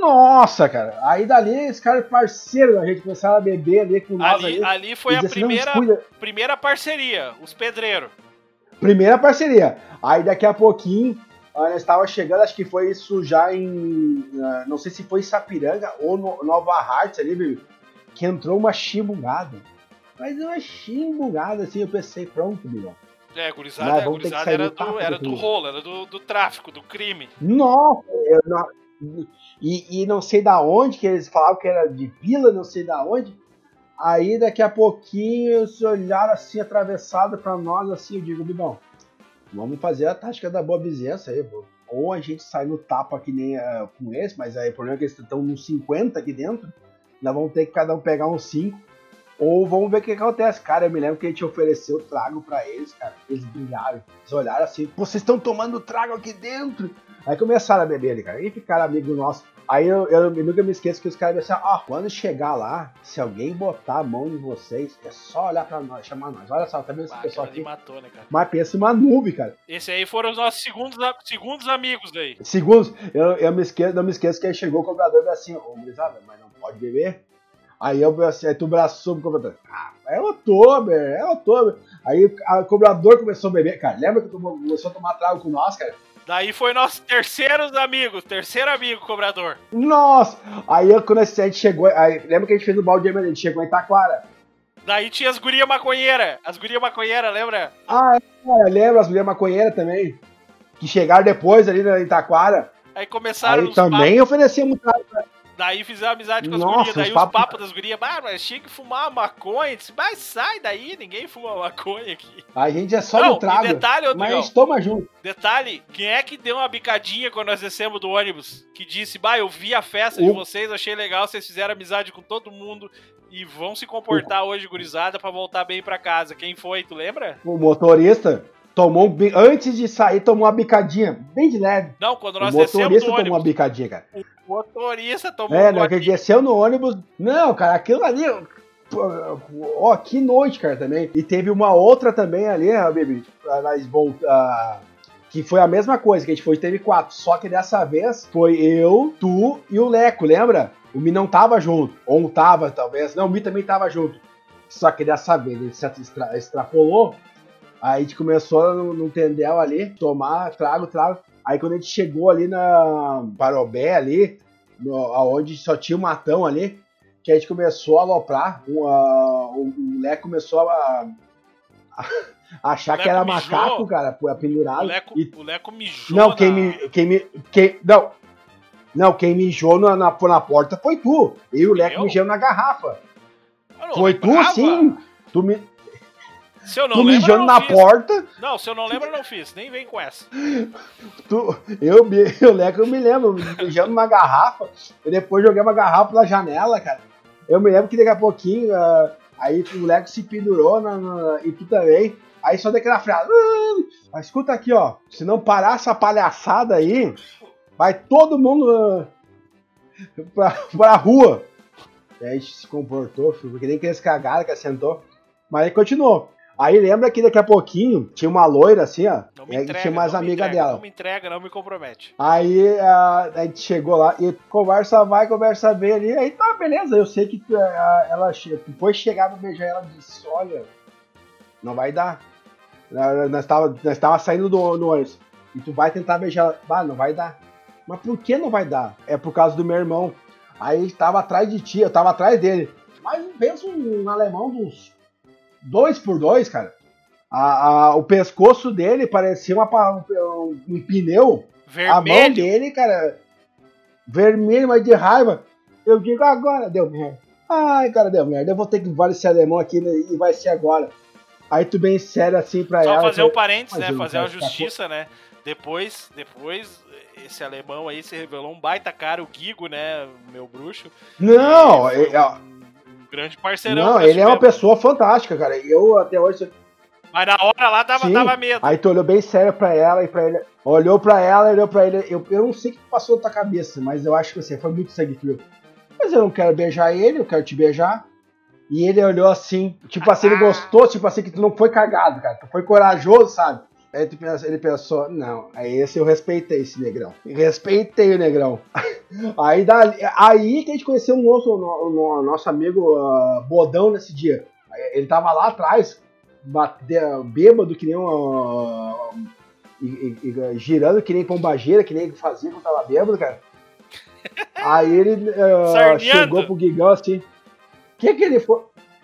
S2: Nossa, cara. Aí dali, esse cara é parceiro da gente, começaram a beber ali com nós
S1: Ali,
S2: ali.
S1: ali foi a
S2: assim, "Não,
S1: primeira,
S2: descuida."
S1: primeira parceria, os pedreiros.
S2: Primeira parceria. Aí daqui a pouquinho, nós estava chegando, acho que foi isso já em. Não sei se foi em Sapiranga ou no, Nova Hartz ali, meu, que entrou uma chimbungada. Mas uma chimbungada, assim, eu pensei, pronto, Bilhão.
S1: É, gurizada,
S2: Mas
S1: gurizada era do, era
S2: do
S1: rolo, era do, do tráfico, do crime.
S2: Nossa, eu não- e, e não sei da onde, que eles falavam que era de vila, não sei da onde. Aí daqui a pouquinho eles olharam assim, atravessado pra nós, assim, eu digo, Bidão, vamos fazer a tática da boa vizinhança aí, pô. Ou a gente sai no tapa que nem ah, com esse, mas aí o problema é que eles estão nos 50 aqui dentro, nós vamos ter que cada um pegar uns 5. Ou vamos ver o que acontece. Cara, eu me lembro que a gente ofereceu trago pra eles, cara. Eles brilharam. Eles olharam assim, vocês estão tomando trago aqui dentro. Aí começaram a beber ali, cara. E ficaram amigos nossos. Aí eu, eu, eu nunca me esqueço que os caras disseram, ó, quando chegar lá, se alguém botar a mão em vocês, é só olhar pra nós, chamar nós. Olha só, tá vendo esse
S1: Ah,
S2: pessoal aqui?
S1: matou, né, cara?
S2: Mas pensa em uma nuvem, cara.
S1: Esse aí foram os nossos segundos, segundos amigos aí.
S2: Segundos, eu, eu me esqueço, não me esqueço que aí chegou o cobrador e falou assim, ô, gurizada, mas não pode beber. Aí eu assim, aí tu braçou pro cobrador. Ah, é outubro, é outubro. Aí a- o cobrador começou a beber. Cara, lembra que tu começou a tomar trago com nós, cara?
S1: Daí foi nosso terceiro amigo, terceiro amigo cobrador.
S2: Nossa! Aí eu, quando a gente chegou. Aí, lembra que a gente fez o balde de a gente chegou em Taquara.
S1: Daí tinha as guria maconheira, as guria maconheira, lembra?
S2: Ah, é, lembra as mulheres maconheiras também? Que chegaram depois ali na Itaquara.
S1: Aí começaram
S2: Aí também oferecemos
S1: Daí fizeram amizade com as
S2: Nossa,
S1: gurias. Daí
S2: os
S1: os
S2: papos-
S1: das gurias, bah, mas tinha que fumar maconha. Disse, mas sai daí, ninguém fuma maconha aqui.
S2: A gente é só
S1: Não,
S2: no trago.
S1: detalhe,
S2: mas gente toma junto.
S1: Detalhe, quem é que deu uma bicadinha quando nós descemos do ônibus? Que disse, bah, eu vi a festa de
S2: O-
S1: vocês, achei legal, vocês fizeram amizade com todo mundo e vão se comportar hoje, gurizada, pra voltar bem pra casa. Quem foi, tu lembra?
S2: O motorista tomou um antes de sair, tomou uma bicadinha, bem de leve.
S1: Não, quando
S2: O
S1: nós descemos
S2: motorista tomou uma bicadinha, cara.
S1: O motorista tomou
S2: É,
S1: um?
S2: Que ele desceu no ônibus. Não, cara, aquilo ali. Ó, que noite, cara, também. E teve uma outra também ali, baby. Nós volta, que foi a mesma coisa, que a gente foi, teve quatro. Só que dessa vez foi eu, tu e o Leco, lembra? O Mi não tava junto. Ou não tava, talvez. Não, o Mi também tava junto. Só que dessa vez ele se extra- extrapolou. Aí a gente começou no, no tendel ali, tomar trago, trago. Aí quando a gente chegou ali na Parobé ali, no, aonde só tinha o matão ali, que a gente começou a aloprar, um, ah, o, o Leco começou a, a achar
S1: O
S2: que era
S1: mijou.
S2: macaco, cara,
S1: O
S2: pendurado.
S1: Leco,
S2: E-
S1: o Leco mijou
S2: não,
S1: na-
S2: quem me, quem me, quem, não, não, quem mijou na, na, na porta foi tu. Eu e o Leco mijamos na garrafa. Foi tu
S1: lembrava.
S2: sim. Tu, mi,
S1: Se eu não
S2: tu
S1: lembro,
S2: mijando
S1: não
S2: na
S1: fiz.
S2: porta,
S1: Não, se eu não lembro, eu não fiz. Nem vem com essa.
S2: tu, eu, me- eu, Leco, eu me lembro, mijando numa garrafa, e depois joguei uma garrafa pela janela, cara. Eu me lembro que daqui a pouquinho, ah, aí o Leco se pendurou na, na- e tu também. Aí só daquela frase. "Ah, mas escuta aqui, ó. Se não parar essa palhaçada aí, vai todo mundo ah, pra, pra rua. E aí a gente se comportou, filho, porque nem aqueles cagaram que assentou. Mas aí continuou. Aí lembra que daqui a pouquinho tinha uma loira assim, ó.
S1: Não me
S2: aí
S1: entrega.
S2: tinha mais
S1: não me
S2: amiga
S1: entrega,
S2: dela.
S1: Não me entrega, não me compromete.
S2: Aí a, a gente chegou lá e conversa vai, conversa vem ali. Aí tá, beleza. Eu sei que a- ela depois de chegar no beijar ela disse: Olha, não vai dar. Nós tava, nós tava saindo do, do ônibus. E tu vai tentar beijar ela. Ah, não vai dar. Mas por que não vai dar? É por causa do meu irmão. Aí ele tava atrás de ti, eu tava atrás dele. Mas pensa um alemão dos dois por dois, cara. A- a- o pescoço dele parecia uma, um- um pneu. A mão
S1: Vermelho.
S2: dele, cara, vermelho, mas de raiva. Eu digo agora, deu merda. Ai, cara, deu merda. Eu vou ter que levar esse alemão aqui né, e vai ser agora. Aí tu bem sério assim pra
S1: Só
S2: ela.
S1: fazer
S2: eu
S1: um parênteses, né?
S2: eu
S1: Fazer uma
S2: ficar
S1: justiça, né? Depois, depois, esse alemão aí se revelou um baita cara, o Gigo, né? Meu bruxo.
S2: Não,
S1: E foi
S2: é-
S1: grande parceirão.
S2: não, ele é uma pessoa fantástica, cara. Eu até hoje.
S1: Mas na hora lá dava,
S2: Sim.
S1: dava medo.
S2: Aí tu olhou bem sério pra ela e pra ele. Olhou pra ela, olhou pra ele. Eu, eu não sei o que passou na tua cabeça, mas eu acho que assim, foi muito sangue frio. Mas eu não quero beijar ele, eu quero te beijar. E ele olhou assim, tipo assim, ele gostou, tipo assim, que tu não foi cagado, cara. Tu foi corajoso, sabe? Aí tu pensa- ele pensou, não, aí esse eu respeitei esse negrão. Respeitei o negrão. Aí, dali, aí que a gente conheceu um outro, o no- nosso amigo ah, Bodão nesse dia. Ele tava lá atrás, bate- bêbado que nem um. ah, e- e- e girando que nem pombageira, que nem ele fazia quando tava bêbado, cara. Aí ele
S1: Sarneando.
S2: chegou pro Guigão assim. O que que ele foi?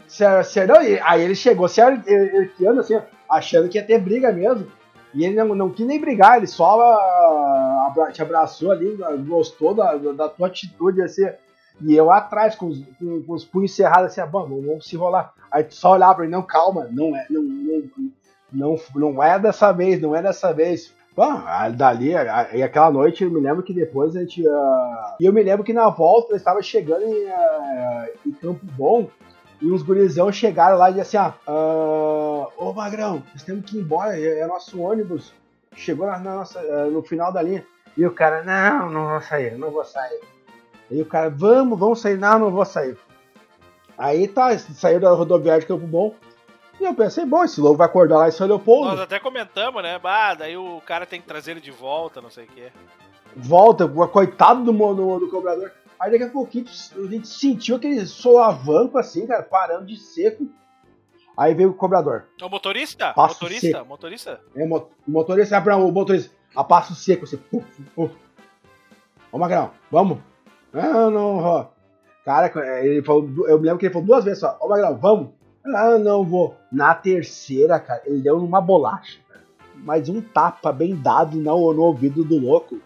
S2: Sério, sério, aí ele chegou se arqueando assim, ó, achando que ia ter briga mesmo. E ele não, não quis nem brigar, ele só ah, abra- te abraçou ali, gostou da, da, tua atitude, assim. E eu atrás, com os, com, com os punhos cerrados, assim, ah, vamos, vamos se rolar. Aí tu só olhava pra ele, não, calma, não é, não, não, não, não é dessa vez, não é dessa vez. Bom, dali, e aquela noite, eu me lembro que depois a gente. ah, E eu me lembro que na volta eu estava chegando em, ah, em Campo Bom e uns gurizão chegaram lá e disseram assim: ah, Ô Magrão, nós temos que ir embora, é, é nosso ônibus. Chegou na, na nossa, ah, no final da linha. E o cara: Não, não vou sair, não vou sair. Aí o cara: Vamos, vamos sair. Não, não vou sair. Aí tá, saiu da rodoviária de Campo Bom. E eu pensei: Bom, esse louco vai acordar lá em São Leopoldo.
S1: Nós até comentamos, né? Bah, daí o cara tem que trazer ele de volta, não sei o quê.
S2: volta, coitado do, do, do cobrador. Aí daqui a pouquinho a gente sentiu aquele solavanco assim, cara, parando de seco. Aí veio o cobrador.
S1: O motorista?
S2: Passa
S1: motorista?
S2: seco.
S1: Motorista?
S2: É, mo- o motorista, ah, pra- o motorista. A passo seco, assim, puf, puf. Ô Magrão, vamos? Não, não, vou. Cara, ele falou, eu me lembro que ele falou duas vezes só, ô Magrão, vamos? Ah, não vou. Na terceira, cara, ele deu numa bolacha. Mas um tapa bem dado no, no ouvido do louco,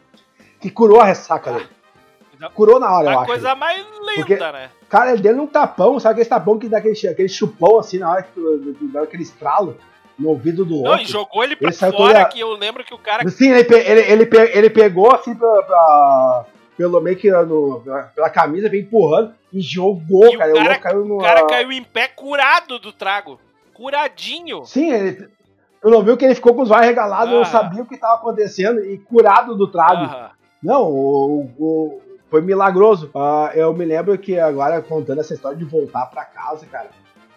S2: que curou a ressaca dele. Curou na hora, eu
S1: A
S2: acho.
S1: coisa mais linda,
S2: Porque-
S1: né?
S2: Cara, ele deu um tapão, sabe aquele tapão que dá aquele, aquele chupão assim na hora que tu, dá aquele estralo no ouvido do
S1: Não,
S2: outro.
S1: e jogou ele pra
S2: Ele
S1: fora,
S2: toda-
S1: que eu lembro que o cara.
S2: Sim, ele, ele, ele, ele pegou assim pra, pra- pelo meio que no, pela camisa, veio empurrando e jogou,
S1: E o
S2: cara.
S1: cara-
S2: o louco caiu no.
S1: O cara caiu em pé curado do trago. Curadinho.
S2: Sim, ele. Eu não viu que ele ficou com os olhos regalados,
S1: Ah.
S2: não sabia o que estava acontecendo e curado do trago.
S1: Aham.
S2: Não, o, o- foi milagroso. Ah, eu me lembro que agora, contando essa história de voltar pra casa, cara,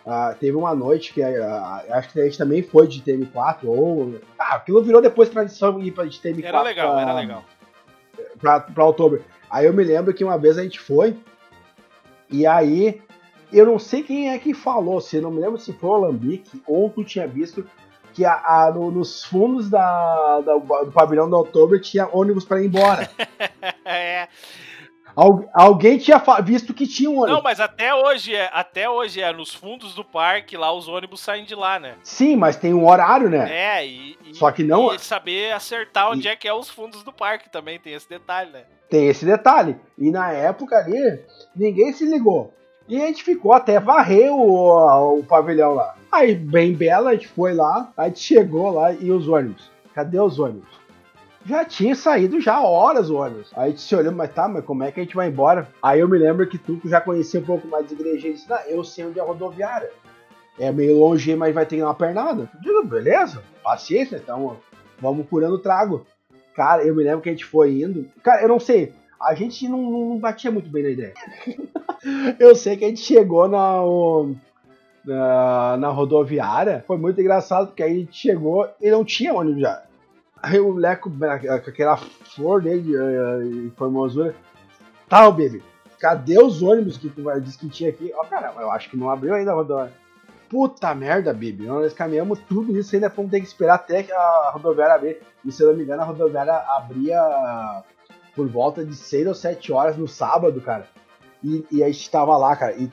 S2: ah, teve uma noite que ah, acho que a gente também foi de TM4, ou. Ah, aquilo virou depois tradição ir pra de TM4.
S1: Era legal,
S2: pra,
S1: era legal.
S2: Pra, pra outubro. Aí eu me lembro que uma vez a gente foi, e aí. Eu não sei quem é que falou, se não me lembro se foi o Alambique ou tu tinha visto que a, a- no- nos fundos da, da- do pavilhão da Outubro tinha ônibus pra ir embora.
S1: É.
S2: Al- alguém tinha visto que tinha um ônibus.
S1: Não, mas até hoje é, até hoje é nos fundos do parque, lá os ônibus saem de lá, né?
S2: Sim, mas tem um horário, né?
S1: É, e, e-
S2: Só que não-
S1: e saber acertar onde é que é os fundos do parque também, tem esse detalhe, né?
S2: Tem esse detalhe. E na época ali, ninguém se ligou. E a gente ficou até varrer o, o pavilhão lá. Aí, bem bela, a gente foi lá, a gente chegou lá e os ônibus. Cadê os ônibus? Já tinha saído já horas o ônibus. Aí a gente se olhou, mas tá, mas como é que a gente vai embora? Aí eu me lembro que tu já conhecia um pouco mais de igreja e disse, não, eu sei onde é a rodoviária. É meio longe, mas vai ter uma pernada. Eu digo, beleza, paciência, então vamos curando o trago. Cara, eu me lembro que a gente foi indo. Cara, eu não sei. A gente não, não batia muito bem na ideia. eu sei que a gente chegou na, na, na rodoviária. Foi muito engraçado, porque aí a gente chegou e não tinha ônibus já. Aí o Leco, com aquela flor dele de formosura. Ô, baby. Cadê os ônibus que tu vai- tinha aqui? Ó, caramba, eu acho que não abriu ainda a rodoviária. Puta merda, baby. Nós caminhamos tudo isso, ainda vamos ter que esperar até que a rodoviária abrir. E se eu não me engano, a rodoviária abria por volta de 6 ou 7 horas no sábado, cara. E, e a gente tava lá, cara, e,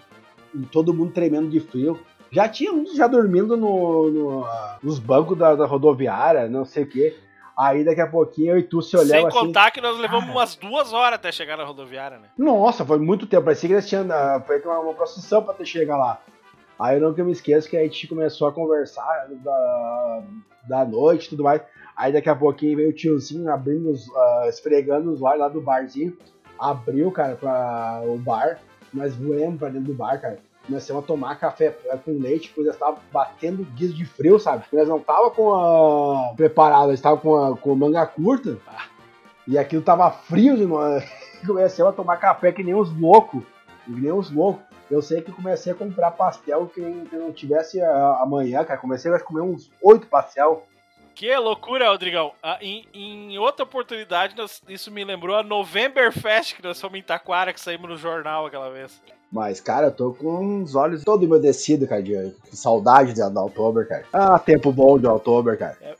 S2: e todo mundo tremendo de frio. Já tinha uns já dormindo no, no, ah, nos bancos da, da rodoviária, não sei o quê. Aí daqui a pouquinho eu e tu se
S1: Sem
S2: olhamos assim.
S1: contar que nós levamos umas duas horas até chegar na rodoviária, né?
S2: Nossa, foi muito tempo. Parecia que eles tinham ah, feito uma, uma procissão pra ter chegado lá. Aí eu nunca me esqueço que a gente começou a conversar da, da noite e tudo mais. Aí daqui a pouquinho veio o tiozinho abrindo, os, ah, esfregando os olhos lá do barzinho. Abriu, cara, pra o bar. Nós voamos pra dentro do bar, cara. Começamos a tomar café eh, com leite, pois nós tava batendo guiso de frio, sabe? Porque nós não tava com a... preparado, nós tava com a com manga curta. E aquilo tava frio de nós. Começamos a tomar café que nem uns loucos. Que nem uns loucos. Eu sei que comecei a comprar pastel que, não tivesse amanhã, cara. Comecei a comer uns oito pastel.
S1: Que loucura, Rodrigão. Ah, em, em outra oportunidade, nós- isso me lembrou a Novemberfest que nós fomos em Taquara, que saímos no jornal aquela vez.
S2: Mas, cara, eu tô com os olhos todo umedecido, cara, de, de saudade de, da Oktober, cara. Ah, tempo bom de Oktober, cara.
S1: É.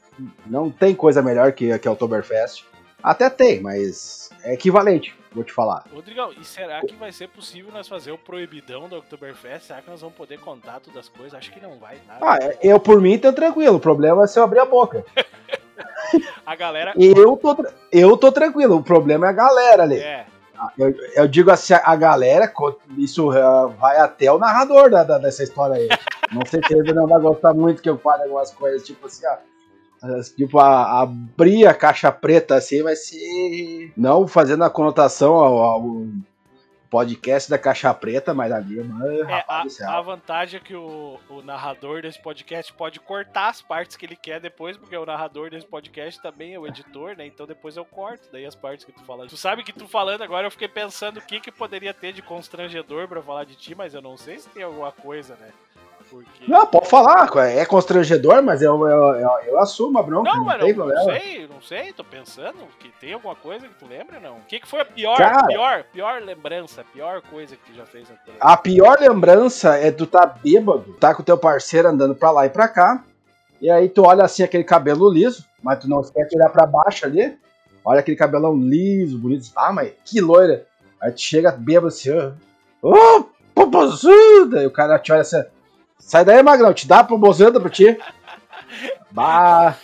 S2: Não tem coisa melhor que, que Oktoberfest. Até tem, mas é equivalente, vou te falar.
S1: Rodrigão, e será que vai ser possível nós fazer o proibidão da Oktoberfest? Será que nós vamos poder contar todas as coisas? Acho que não vai nada.
S2: Ah, eu por mim tô tranquilo, o problema é se eu abrir a boca.
S1: A galera.
S2: Eu tô, eu tô tranquilo, o problema é a galera ali.
S1: É,
S2: Eu, eu digo assim, a galera, isso ah, vai até o narrador da, da- dessa história aí. Com certeza não vai gostar muito que eu fale algumas coisas, tipo assim, ó. Tipo, a, abrir a caixa preta assim vai ser. Não fazendo a conotação ao, ao podcast da caixa preta, mas ali, mano,
S1: é
S2: rapaz
S1: a, a vantagem é que o, o narrador desse podcast pode cortar as partes que ele quer depois, porque o narrador desse podcast também é o editor, né? Então depois eu corto daí as partes que tu fala. Tu sabe que tu falando agora, eu fiquei pensando o que que poderia ter de constrangedor pra falar de ti, mas eu não sei se tem alguma coisa, né? Porque.
S2: Não, pode falar, é constrangedor, mas eu, eu, eu, eu assumo a bronca,
S1: Não,
S2: não,
S1: mano, não,
S2: problema.
S1: sei, não sei, tô pensando que tem alguma coisa que tu lembra, não? O que, que foi a pior,
S2: Cara.
S1: pior, pior lembrança, pior coisa que tu já fez na
S2: A pior lembrança é tu tá bêbado, tá com teu parceiro andando pra lá e pra cá, E aí tu olha assim aquele cabelo liso, mas tu não esquece olhar pra baixo ali. Olha aquele cabelão liso, bonito. Ah, mas que loira. Aí tu chega bêbado assim, ó. Ô, popozuda! E o cara te olha assim, sai daí, magrão, te dá popozuda pra ti. Bah,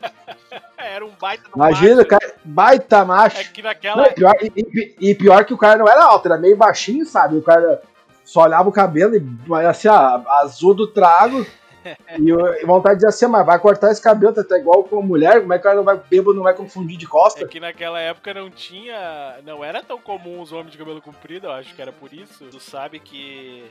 S1: Era um baita
S2: imagina,
S1: macho.
S2: cara, baita macho.
S1: É que naquela.
S2: Não, pior- e, e- e pior que o cara não era alto, era meio baixinho, sabe? O cara só olhava o cabelo e assim, ó, azul do trago. e, eu- e vontade de dizer assim, mas vai cortar esse cabelo, tá, tá igual com mulher, como é que o cara não vai, bêbado não vai confundir de
S1: É
S2: costa?
S1: que naquela época não tinha. Não era tão comum os homens de cabelo comprido, eu acho que era por isso. Tu sabe que.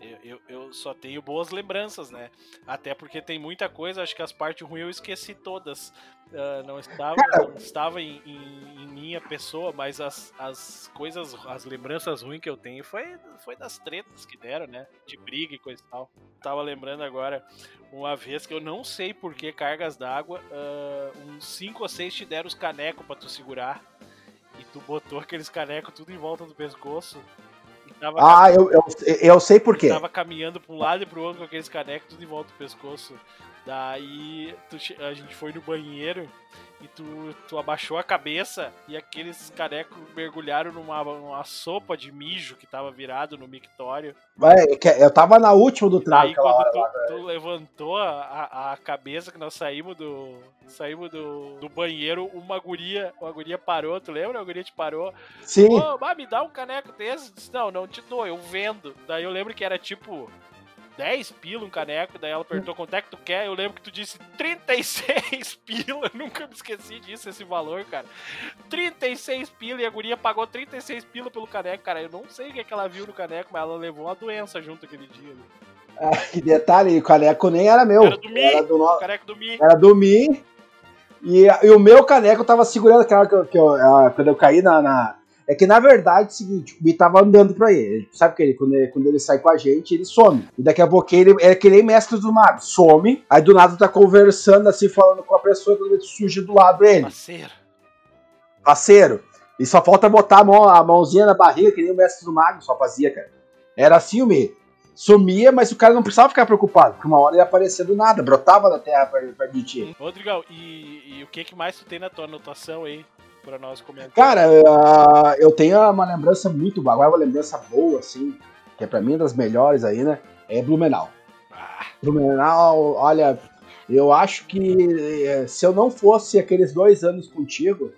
S1: Eu, eu, eu só tenho boas lembranças, né? Até porque tem muita coisa, acho que as partes ruins eu esqueci todas. Ah, não estava, não estava em, em- em minha pessoa, mas as, as coisas, as lembranças ruins que eu tenho foi, foi das tretas que deram, né? De briga e coisa e tal. Tava lembrando agora uma vez que eu não sei por que cargas d'água, ah, uns 5 ou 6 te deram os canecos pra tu segurar. E tu botou aqueles canecos tudo em volta do pescoço. Tava,
S2: Ah, eu, eu, eu sei por quê.
S1: tava caminhando pra um lado e pro outro com aqueles canecos em volta do pescoço. Daí tu a gente foi no banheiro e tu, tu abaixou a cabeça e aqueles canecos mergulharam numa, numa sopa de mijo que tava virado no mictório.
S2: Vai, é Eu tava na última do trago
S1: Aí quando
S2: hora.
S1: tu, tu levantou a, a, cabeça que nós saímos do. Saímos do, do banheiro, uma guria, uma guria parou, tu lembra? A guria te parou.
S2: Sim,
S1: bah, me dá um caneco desse. Disse, Não, não te dou, eu vendo. Daí eu lembro que era tipo 10 pila um caneco. Daí ela perguntou quanto é que tu quer. Eu lembro que tu disse 36 pila. Eu nunca me esqueci disso, esse valor, cara. 36 pila e a guria pagou 36 pila pelo caneco, cara. Eu não sei o que, é que ela viu no caneco, mas ela levou uma doença junto aquele dia. né?
S2: Ah, que detalhe, o caneco nem era meu.
S1: Era do Mi.
S2: Era do, no-
S1: O caneco do Mi.
S2: era do Mi. E, e o meu caneco eu tava segurando aquela que eu, que eu- ah, quando eu caí na, na- É que na verdade é o seguinte, o Mi tava andando pra ele. Sabe que ele quando, ele, quando ele sai com a gente, ele some. E daqui a pouquinho ele é que nem mestre do mago, some. Aí do nada tá conversando assim, falando com a pessoa quando ele surge do lado dele.
S1: Parceiro.
S2: Parceiro. E só falta botar a, mão, a mãozinha na barriga, que nem o mestre do mago só fazia, cara. Era assim o Mi. Sumia, mas o cara não precisava ficar preocupado, porque uma hora ele ia aparecer do nada, brotava da terra perto perto de ti.
S1: Rodrigão, e, e o que, que mais tu tem na tua anotação aí pra nós comentar?
S2: Cara, ah, eu tenho uma lembrança muito boa, uma lembrança boa, assim, que é pra mim das melhores aí, né? É Blumenau.
S1: Ah,
S2: Blumenau, olha, eu acho que eh, se eu não fosse aqueles dois anos contigo,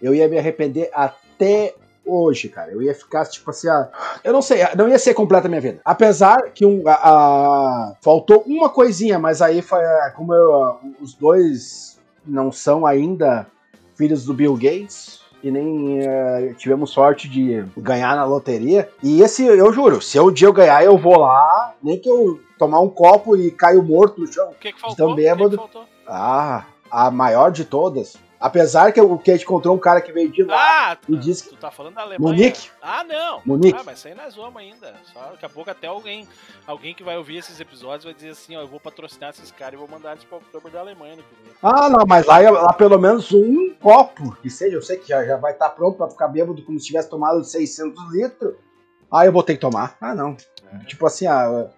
S2: eu ia me arrepender até hoje, cara. Eu ia ficar, tipo assim, ah, eu não sei, não ia ser completa a minha vida. Apesar que um, a- a- faltou uma coisinha, mas aí foi, ah, como eu, ah, os dois não são ainda filhos do Bill Gates, e nem eh, tivemos sorte de ganhar na loteria. E esse, eu juro, se um dia eu ganhar, eu vou lá, nem que eu tomar um copo e caio morto no chão.
S1: o que, que faltou?
S2: Então,
S1: O que, que
S2: bêbado.
S1: faltou?
S2: Ah, a maior de todas. Apesar que, que a gente encontrou um cara que veio de lá
S1: Ah,
S2: e disse
S1: tu tá falando da Alemanha.
S2: Munique.
S1: Ah, não.
S2: Munique.
S1: Ah, mas isso aí nós vamos ainda. Só daqui a pouco até alguém, alguém que vai ouvir esses episódios vai dizer assim, ó, eu vou patrocinar esses caras e vou mandar eles pro Oktober da Alemanha. Né, primeiro.
S2: Ah, não, mas lá, lá pelo menos um copo, que seja, eu sei que já, já vai estar pronto pra ficar bêbado como se tivesse tomado 600 litros. Ah, eu vou ter que tomar. Ah, não. Tipo assim, ah,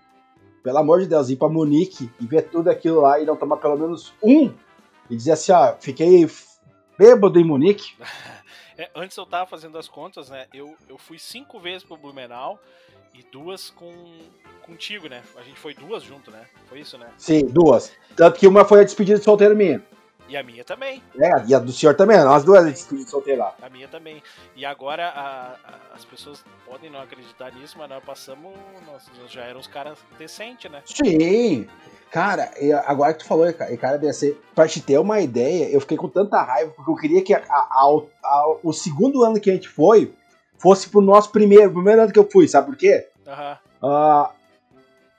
S2: pelo amor de Deus, ir pra Munique e ver tudo aquilo lá e não tomar pelo menos um. E dizer assim, ó, fiquei bêbado em Munique.
S1: É, antes eu tava fazendo as contas, né? Eu, eu fui cinco vezes pro Blumenau e duas com contigo, né? A gente foi duas junto, né? Foi isso, né?
S2: Sim, duas. Tanto que uma foi a despedida de solteiro minha.
S1: E a minha também.
S2: É, e a do senhor também, nós duas a despedida de solteiro lá.
S1: A minha também. E agora a- a- as pessoas podem não acreditar nisso, mas nós passamos. Nós, já éramos caras decentes, né?
S2: Sim. Cara, agora que tu falou, cara, cara, desse, pra te ter uma ideia, eu fiquei com tanta raiva, porque eu queria que a- a- a- o segundo ano que a gente foi fosse pro nosso primeiro, primeiro ano que eu fui, sabe por quê?
S1: Aham.
S2: Ah,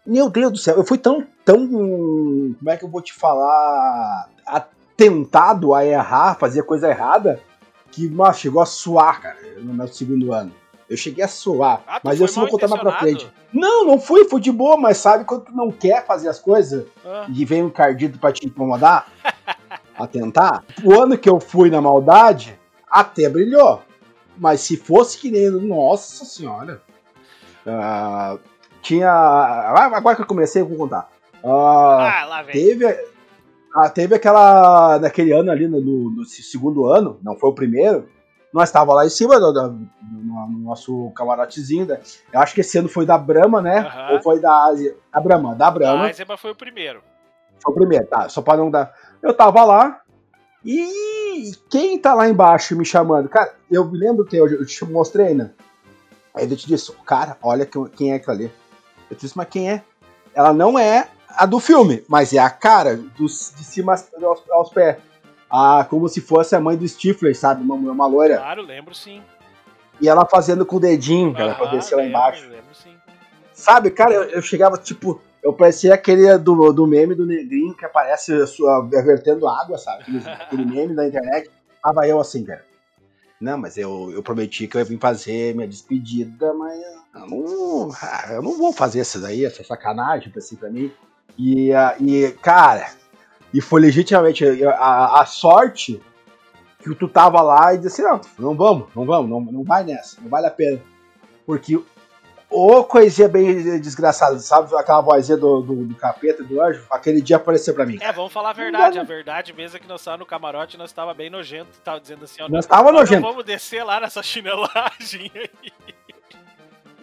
S2: meu Deus do céu, eu fui tão, tão, como é que eu vou te falar, atentado a errar, fazer coisa errada, que, mas chegou a suar, cara, no meu segundo ano. Eu cheguei a suar,
S1: Ah,
S2: mas eu só vou contar mais pra frente. Não, não fui, fui de boa, mas sabe quando tu não quer fazer as coisas
S1: Ah,
S2: e vem um cardido pra te incomodar? a tentar? O ano que eu fui na maldade, até brilhou. Mas se fosse que nem. Nossa senhora. Ah, tinha. ah, Agora que eu comecei, eu vou contar. Ah,
S1: ah lá vem.
S2: teve, Ah, teve aquela. Naquele ano ali, no, no segundo ano, não foi o primeiro. Nós tava lá em cima do, do- no, no nosso camarotezinho. Né? Eu acho que esse ano foi da Brahma, né?
S1: Aham.
S2: Ou foi da Ásia? Da Brahma, da
S1: A
S2: Brahma.
S1: Eisenbahn foi o primeiro.
S2: Foi o primeiro, tá? Só pra não dar. Eu tava lá. E quem tá lá embaixo me chamando? Cara, eu me lembro que eu, eu te mostrei, né? Aí eu te disse, cara, olha que- quem é aquela ali. Eu disse, mas quem é? Ela não é a do filme, mas é a cara, dos, de cima aos, aos pés. Ah, como se fosse a mãe do Stifler, sabe? Uma, uma loira.
S1: Claro, lembro sim.
S2: E ela fazendo com o dedinho, cara, pra
S1: Aham,
S2: descer lá embaixo.
S1: Lembro sim.
S2: Sabe, cara, eu, eu chegava, tipo, eu parecia aquele do, do meme do negrinho que aparece sua, vertendo água, sabe? Aquele, aquele meme da internet. Tava eu assim, cara. Não, mas eu, eu prometi que eu ia vir fazer minha despedida, mas eu não, ah, eu não vou fazer isso daí, essa sacanagem assim pra mim. E, e cara, e foi legitimamente a, a, a sorte que tu tava lá e disse assim, não, não vamos, não vamos, não, não vai nessa, não vale a pena. Porque Ô, coisinha bem desgraçada, sabe aquela vozinha do, do, do capeta, do anjo? Aquele dia apareceu pra mim.
S1: É, vamos falar a verdade. A verdade mesmo é que nós estávamos no camarote nós tava bem nojento. Tava dizendo assim, ó.
S2: Nós tava
S1: nós
S2: nojento.
S1: vamos descer lá nessa chinelagem aí.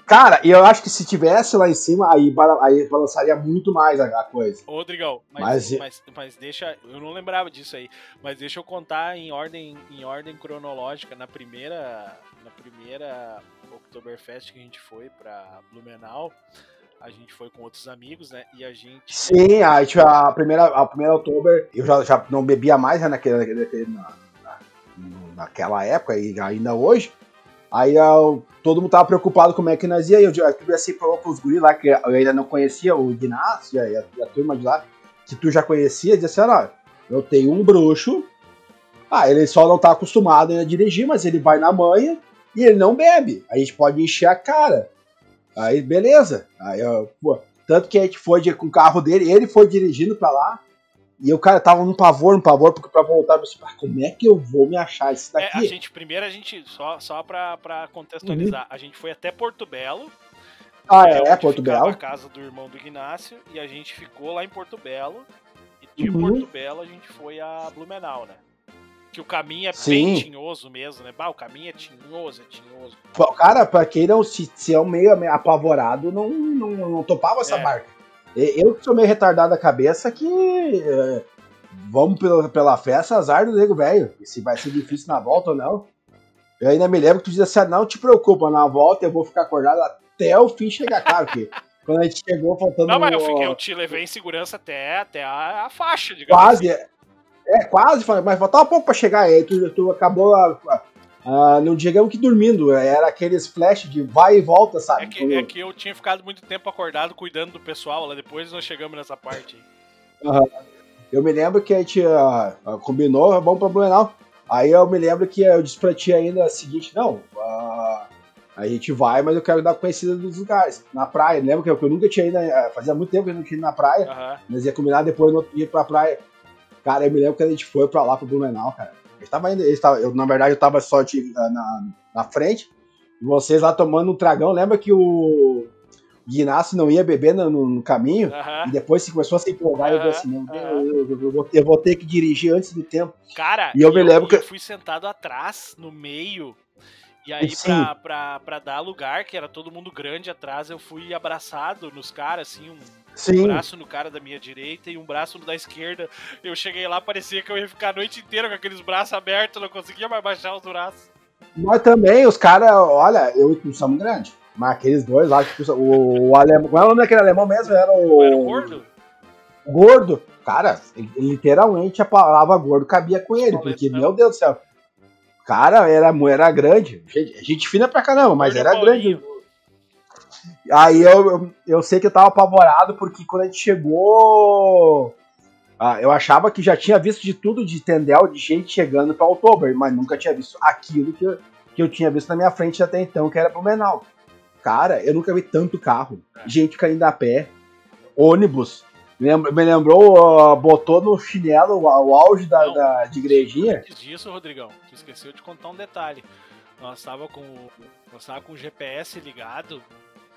S2: Cara, e eu acho que se tivesse lá em cima, aí, aí balançaria muito mais a, coisa.
S1: Ô, Rodrigão, mas,
S2: Mas-
S1: mas, mas deixa. Eu não lembrava disso aí. Mas deixa eu contar em ordem, em ordem cronológica. Na primeira. Na primeira Oktoberfest que a gente foi pra Blumenau, a gente foi com outros amigos, né? E a gente.
S2: Sim, a, gente- a primeira, a primeira outubro, eu já, já não bebia mais né, naquele- naquele- na, na- naquela época e ainda hoje. Aí eu- todo mundo tava preocupado como é que nós ia. Eu, eu tive assim para os guris lá, que eu ainda não conhecia, o Ignacio e a, a turma de lá, que tu já conhecia, disse assim: ó, eu tenho um bruxo. Ah, ele só não tá acostumado a dirigir, mas ele vai na manha e ele não bebe. A gente pode encher a cara. Aí, beleza. Aí, eu, pô, tanto que a gente foi de- com o carro dele, ele foi dirigindo pra lá. E o cara tava num pavor, num pavor, porque pra voltar, eu disse, "Pá, como é que eu vou me achar isso
S1: É, a
S2: daqui?
S1: gente, primeiro a gente, só, só pra, pra contextualizar, a gente foi até Porto Belo.
S2: ah, é,
S1: onde
S2: Porto Belo.
S1: a casa do irmão do Ignácio, e a gente ficou lá em Porto Belo. E de
S2: Uhum.
S1: Porto Belo a gente foi a Blumenau, né? Que o caminho é bem
S2: Sim.
S1: tinhoso mesmo, né? Bah, o caminho é tinhoso, é tinhoso.
S2: Cara, pra quem não se, se é um meio apavorado, não, não, não topava essa
S1: É.
S2: marca. Eu que sou meio retardado da cabeça, que é, vamos pela, pela festa, azar do nego velho. Se vai ser difícil na volta ou não. Eu ainda me lembro que tu dizia assim, "Ah, não te preocupa, na volta eu vou ficar acordado até o fim chegar, claro, porque quando a gente chegou faltando...
S1: Não, mas eu, fiquei- eu te levei em segurança até, até a, a faixa, digamos
S2: Quase,
S1: assim.
S2: é, é, quase, mas faltava um pouco pra chegar, aí tu, tu acabou, ah, ah, não digamos que dormindo, era aqueles flash de vai e volta, sabe?
S1: É que, é que eu tinha ficado muito tempo acordado cuidando do pessoal lá, depois nós chegamos nessa parte.
S2: Eu me lembro que a gente ah, combinou, vamos pra Blumenau. Aí eu me lembro que eu disse pra ti ainda o seguinte, não, ah, a gente vai, mas eu quero dar conhecida dos lugares. Na praia, lembra que eu, nunca tinha ido, fazia muito tempo que eu não tinha ido na praia, nós ia combinar depois no outro dia ir pra praia. Cara, eu me lembro que a gente foi pra lá, pro Blumenau, cara. Eles tava indo, eles tava, eu, na verdade eu tava só de, na, na frente, e vocês lá tomando um tragão, lembra que o Guinácio não ia beber no, no- caminho?
S1: Aham.
S2: E depois se começou a se empolgar, eu
S1: Aham,
S2: falei assim,
S1: aham.
S2: eu, eu vou, eu vou ter que dirigir antes do tempo.
S1: Cara,
S2: E eu me lembro que-
S1: eu fui sentado atrás, no meio. E aí, pra, pra, pra dar lugar, que era todo mundo grande atrás, eu fui abraçado nos caras, assim, um
S2: Sim,
S1: braço no cara da minha direita e um braço no da esquerda. Eu cheguei lá, parecia que eu ia ficar a noite inteira com aqueles braços abertos, não conseguia mais baixar os braços.
S2: nós também, os caras, olha, eu e tu somos grandes. Mas aqueles dois lá, tipo, o, o alemão, qual é o nome daquele alemão mesmo? Era o,
S1: era gordo?
S2: o gordo. Cara, ele- literalmente a palavra gordo cabia com ele, porque,
S1: Pauletão.
S2: meu Deus do céu. Cara, era, era grande. Gente, gente fina pra caramba, mas
S1: Gordo
S2: era grande. Aí eu, eu, eu sei que eu tava apavorado porque quando a gente chegou. ah, eu achava que já tinha visto de tudo de Tendel, de gente chegando pra Outubro, mas nunca tinha visto aquilo que eu, que eu tinha visto na minha frente até então, que era Blumenau. Cara, eu nunca vi tanto carro, gente caindo a pé, ônibus. Me lembrou, botou no chinelo o, o auge da,
S1: Não.
S2: da- de igrejinha.
S1: Antes disso, Rodrigão, tu esqueceu de contar um detalhe. Nós tava com, nós tava com o GPS ligado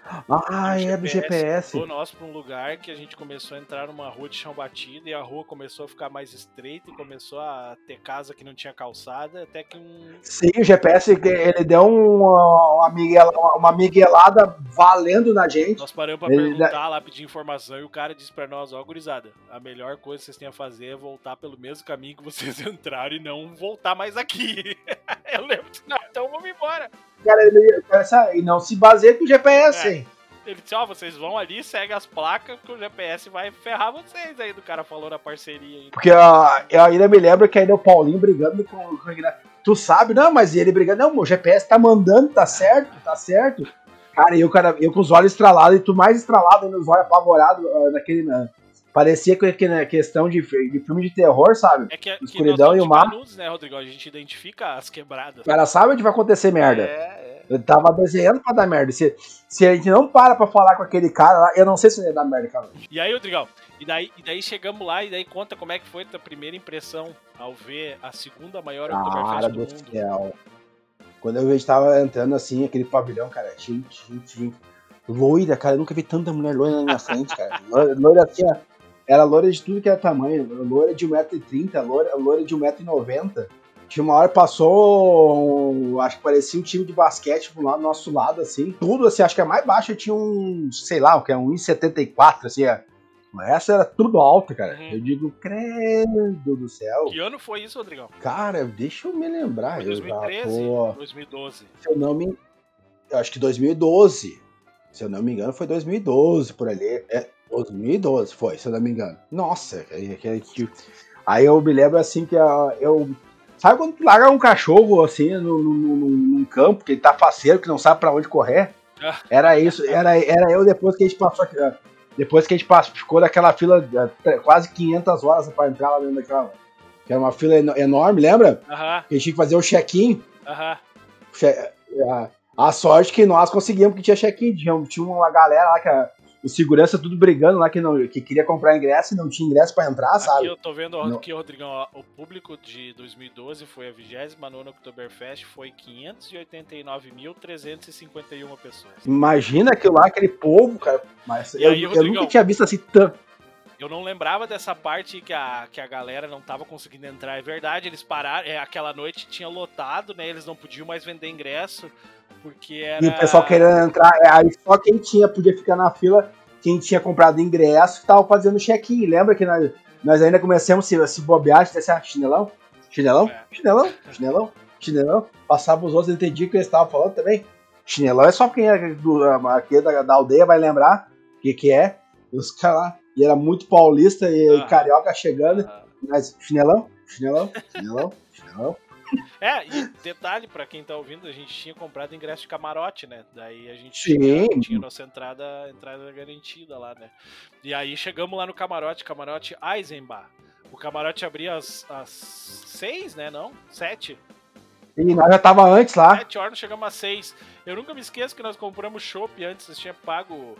S2: Ah,
S1: E o
S2: é do GPS.
S1: levou nós pra um lugar que a gente começou a entrar numa rua de chão batido e a rua começou a ficar mais estreita e começou a ter casa que não tinha calçada, até que um.
S2: Sim, o GPS ele deu uma, uma, miguela- uma miguelada valendo na gente.
S1: Nós paramos
S2: Ele-
S1: perguntar lá, pedir informação e o cara disse pra nós: Ó, gurizada, a melhor coisa que vocês têm a fazer é voltar pelo mesmo caminho que vocês entraram e não voltar mais aqui. Eu lembro disso, não, então vamos embora.
S2: Cara, ele, essa- e não se baseia com o GPS,
S1: É.
S2: hein?
S1: Ele disse: Ó, vocês vão ali, segue as placas, que o GPS vai ferrar vocês aí. Do cara falou na parceria aí.
S2: Porque ó, eu ainda me lembro que ainda o Paulinho brigando com, o. Tu sabe, não, mas ele brigando, não, o GPS tá mandando, tá certo, tá certo. Cara, e eu, cara, eu com os olhos estralados, e tu mais estralado, ainda os olhos apavorados ah, naquele. né, parecia que, que na questão de, de filme de terror, sabe?
S1: É que, que
S2: Escuridão
S1: nós
S2: e o mar.
S1: canudos, né, Rodrigo? A gente identifica as quebradas.
S2: O cara sabe onde vai acontecer merda.
S1: É, é.
S2: Eu tava desenhando pra dar merda. Se, se a gente não para pra falar com aquele cara lá, eu não sei se ia dar merda, cara.
S1: E aí, Rodrigão, e daí, e daí chegamos lá e daí conta como é que foi a tua primeira impressão ao ver a segunda maior Oktoberfest do
S2: do
S1: mundo.
S2: céu. Quando eu estava entrando assim, aquele pavilhão, cara, gente, gente, gente. Loira, cara, eu nunca vi tanta mulher loira na minha frente, cara. Loira, loira assim, ó, era loira de tudo que era tamanho. Loira de 1,30m, loira, loira de 1,90m. Tinha uma hora passou, um- acho que parecia um time de basquete lá do nosso lado, assim. Tudo assim, acho que a mais baixa tinha um, sei lá, o que é um 1,74, assim, ó. Essa era tudo alta, cara.
S1: Uhum.
S2: Eu digo, credo do céu.
S1: Que ano foi isso, Rodrigão?
S2: Cara, deixa eu me lembrar.
S1: Foi
S2: eu já
S1: 2013?
S2: tô-
S1: 2012.
S2: Se eu não me. Eu acho que 2012. Se eu não me engano, foi 2012 por ali. É, 2012 foi, se eu não me engano. Nossa, aí, aí, que- aí eu me lembro assim que ah, eu. Sabe quando tu larga um cachorro assim no, no- no- num campo, que ele tá faceiro, que não sabe pra onde correr?
S1: Ah.
S2: Era isso, era, era eu depois que a gente passou. aqui, ah, Depois que a gente passou, ficou daquela fila quase 500 horas pra entrar lá dentro daquela. Que era uma fila eno- enorme, lembra?
S1: Aham,
S2: Que a gente tinha que fazer o check-in.
S1: aham.
S2: Che- a, a sorte que nós conseguimos, porque tinha check-in. Tinha, tinha uma galera lá que a, o segurança tudo brigando lá que, não, que queria comprar ingresso e não tinha ingresso pra entrar,
S1: Aqui
S2: sabe?
S1: eu tô vendo
S2: Não.
S1: aqui, Rodrigão, ó, o público de 2012 foi a 29 Oktoberfest, foi 589.351 pessoas.
S2: Imagina aquilo lá, aquele povo, cara. Mas
S1: E
S2: eu,
S1: aí,
S2: eu
S1: Rodrigão?
S2: nunca tinha visto assim tanto.
S1: Eu não lembrava dessa parte que a, que a galera não tava conseguindo entrar. É verdade, eles pararam. É, aquela noite tinha lotado, né? Eles não podiam mais vender ingresso. Porque era.
S2: E o pessoal querendo entrar. é, Aí só quem tinha podia ficar na fila, quem tinha comprado ingresso, tava fazendo check-in. Lembra que nós, nós ainda começamos a se, se bobear, disse, ah, chinelão? Chinelão?
S1: É.
S2: Chinelão? Chinelão? Chinelão? Passava os outros, entendiam o que eles estavam falando também. Chinelão é só quem é do, aqui da, da aldeia vai lembrar o que, que é. E os caras lá. E era muito paulista e
S1: Ah.
S2: carioca chegando.
S1: Ah,
S2: Mas chinelão? Chinelão? Chinelão? Chinelão?
S1: É, e detalhe, pra quem tá ouvindo, a gente tinha comprado ingresso de camarote, né? Daí a gente
S2: Sim.
S1: tinha, tinha nossa entrada, entrada garantida lá, né? E aí chegamos lá no camarote, camarote Eisenbach. O camarote abria às, às seis, né? Não? Sete.
S2: E nós já tava antes lá.
S1: Sete horas, nós chegamos às seis. Eu nunca me esqueço que nós compramos chopp antes, vocês tinham pago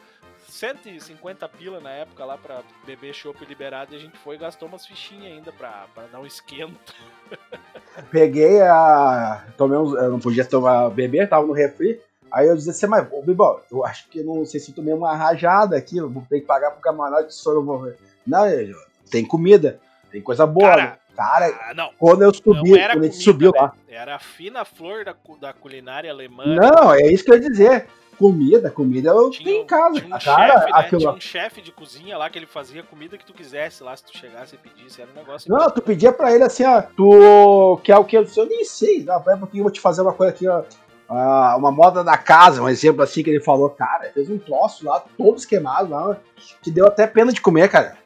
S1: 150 pila na época lá pra beber chopp liberado e a gente foi e gastou umas fichinhas ainda pra, pra dar um esquenta.
S2: Peguei a. Tomei uns. Eu não podia tomar beber, tava no refri. Aí eu disse assim, mas, ô Bibó, eu acho que não sei se eu tomei uma rajada aqui, eu vou ter que pagar pro camarote, só eu vou. Não, eu- tem comida, tem coisa boa.
S1: Cara?
S2: Cara,
S1: Ah, não.
S2: quando eu subi, quando a gente subiu lá.
S1: Era a fina flor da, da culinária alemã.
S2: Não, é isso que eu ia dizer. Comida, comida eu
S1: Tinha,
S2: tenho em casa.
S1: tinha um
S2: cara,
S1: chefe, né?
S2: aquilo
S1: Tinha um chefe de cozinha lá que ele fazia comida que tu quisesse lá, se tu chegasse e pedisse. Era um negócio.
S2: Não, tu pedia pra ele assim, ó, tu quer o que? Eu disse, eu nem sei, pra porque eu vou te fazer uma coisa aqui, ó. ah, uma moda da casa, um exemplo assim que ele falou, cara, fez um troço lá, todo esquemado lá, que deu até pena de comer, cara.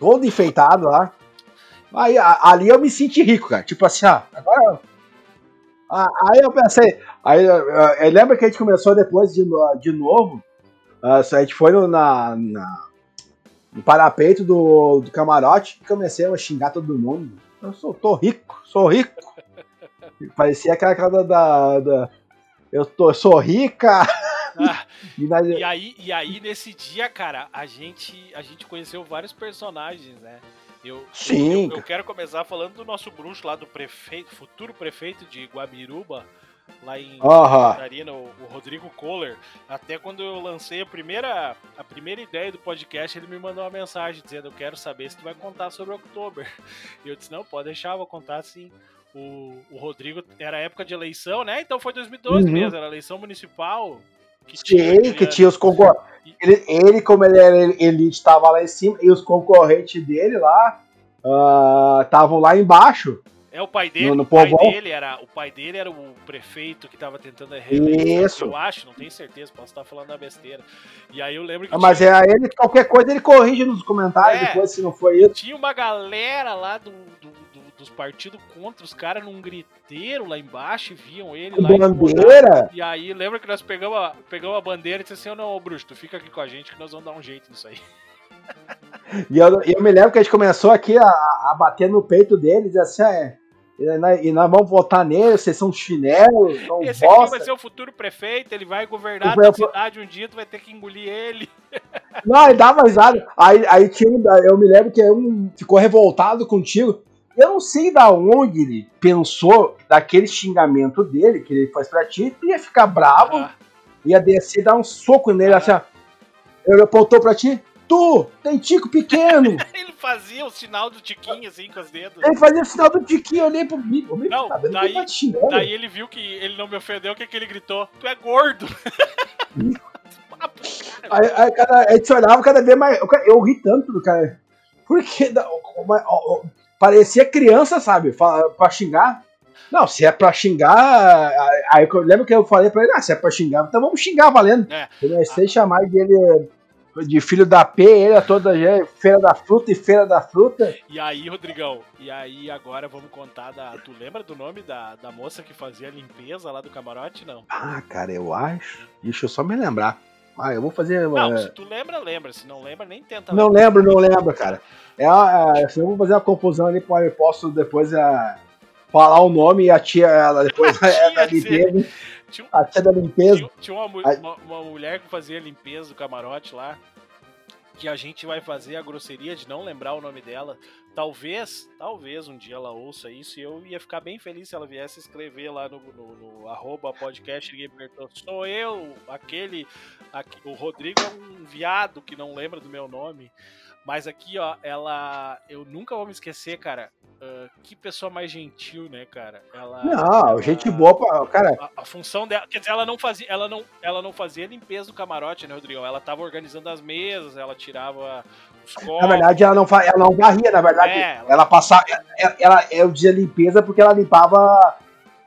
S2: Todo enfeitado lá. Aí, ali eu me senti rico, cara. Tipo assim, ó, agora. Ah, Aí eu pensei, aí eu- eu lembra que a gente começou depois de, de novo. ah, a gente foi no, na, na- no parapeito do, do camarote e comecei a xingar todo mundo. Eu sou, tô rico, sou rico. Parecia aquela cara da, da- eu tô, sou rica.
S1: Ah,
S2: E
S1: e, aí, e aí, nesse dia, cara, a gente, a gente conheceu vários personagens, né? Eu,
S2: Sim,
S1: eu, eu quero começar falando do nosso bruxo lá, do prefeito, futuro prefeito de Guabiruba, lá em. Catarina, o, o Rodrigo Kohler. Até quando eu lancei a primeira, a primeira ideia do podcast, ele me mandou uma mensagem dizendo: Eu quero saber se tu vai contar sobre Oktober. E eu disse: Não, pode deixar, vou contar sim. O, o Rodrigo era época de eleição, né? Então foi 2012
S2: Uhum.
S1: mesmo, era eleição municipal. Que
S2: Sim,
S1: aquele
S2: que tinha os concorrentes. Ele, ele, como ele era elite, estava lá em cima, e os concorrentes dele lá estavam lá embaixo.
S1: É o pai dele,
S2: No- no
S1: o pai dele era o pai dele era o prefeito que tava tentando a reeleição.
S2: Isso.
S1: Eu acho, não tenho certeza, posso estar falando da besteira. E aí eu lembro que
S2: Ah, Mas
S1: tinha,
S2: é ele, qualquer coisa ele corrige nos comentários
S1: É.
S2: depois, se não foi isso.
S1: tinha uma galera lá do- do- dos partidos contra os caras num griteiro lá embaixo e viam ele lá.
S2: Bandeira?
S1: E aí lembra que nós pegamos a, pegamos a bandeira e disse assim, "Ô, não, ô, bruxo, tu fica aqui com a gente que nós vamos dar um jeito nisso aí.
S2: E eu, eu me lembro que a gente começou aqui a, a bater no peito dele, dizer assim, ah, é, e nós, e vamos votar nele, vocês são chinelos,
S1: Esse aqui
S2: bosta.
S1: vai ser o futuro prefeito, ele vai governar a cidade um dia, tu vai ter que engolir ele.
S2: Não, ele dava risada. Aí, aí tinha eu me lembro que um ficou revoltado contigo. Eu não sei da onde ele pensou daquele xingamento dele, que ele faz pra ti, tu ia ficar bravo,
S1: Ah,
S2: ia descer e dar um soco nele,
S1: Ah.
S2: assim, ó. Ele apontou pra ti, tu, tem tico pequeno.
S1: ele fazia o sinal do tiquinho assim com os dedos.
S2: ele fazia o sinal do tiquinho, eu olhei pro bico.
S1: Não,
S2: tá que
S1: daí-
S2: ele tá te?
S1: Daí ele viu que ele não me ofendeu, o que, que ele gritou? Tu é gordo!
S2: Aí, aí cada, a gente se olhava cada vez mais. Eu, ri tanto do cara. Porque da- uma- parecia criança, sabe? Pra xingar. Não, se é pra xingar. Aí eu lembro que eu falei pra ele: ah, se é pra xingar, então vamos xingar valendo.
S1: É.
S2: Comecei a chamar dele de filho da P, ele a toda feira da fruta e feira da fruta.
S1: E aí, Rodrigão, e aí agora vamos contar da. Tu lembra do nome da, da moça que fazia a limpeza lá do camarote? Não.
S2: Ah, cara, eu acho. Deixa eu só me lembrar. Ah, eu vou fazer.
S1: Não,
S2: é,
S1: se tu lembra, lembra. Se não lembra, nem tenta.
S2: Não lembro, não lembro, cara. É, é, se eu vou fazer uma confusão ali, eu posso depois é, falar o nome e a tia, ela depois
S1: A
S2: é da
S1: tia,
S2: limpeza.
S1: Tinha,
S2: A tia da limpeza.
S1: tinha, tinha uma, uma, uma mulher que fazia limpeza do camarote lá. Que a gente vai fazer a grosseria de não lembrar o nome dela. Talvez, talvez um dia ela ouça isso e eu ia ficar bem feliz se ela viesse escrever lá no, no, no arroba podcast. Sou eu, aquele, aqui- O Rodrigo é um viado que não lembra do meu nome. Mas aqui, ó, ela. Eu nunca vou me esquecer, cara. ah, que pessoa mais gentil, né, cara? Ela.
S2: Não,
S1: ela-
S2: gente boa, pra, cara.
S1: a, a função dela, quer dizer, ela não fazia, ela não, ela não fazia limpeza do camarote, né, Rodrigão? Ela tava organizando as mesas, ela tirava os copos.
S2: Na verdade, ela não, ela não varria, na verdade.
S1: É, ela-
S2: ela... passava. Ela, ela, eu dizia limpeza porque ela limpava.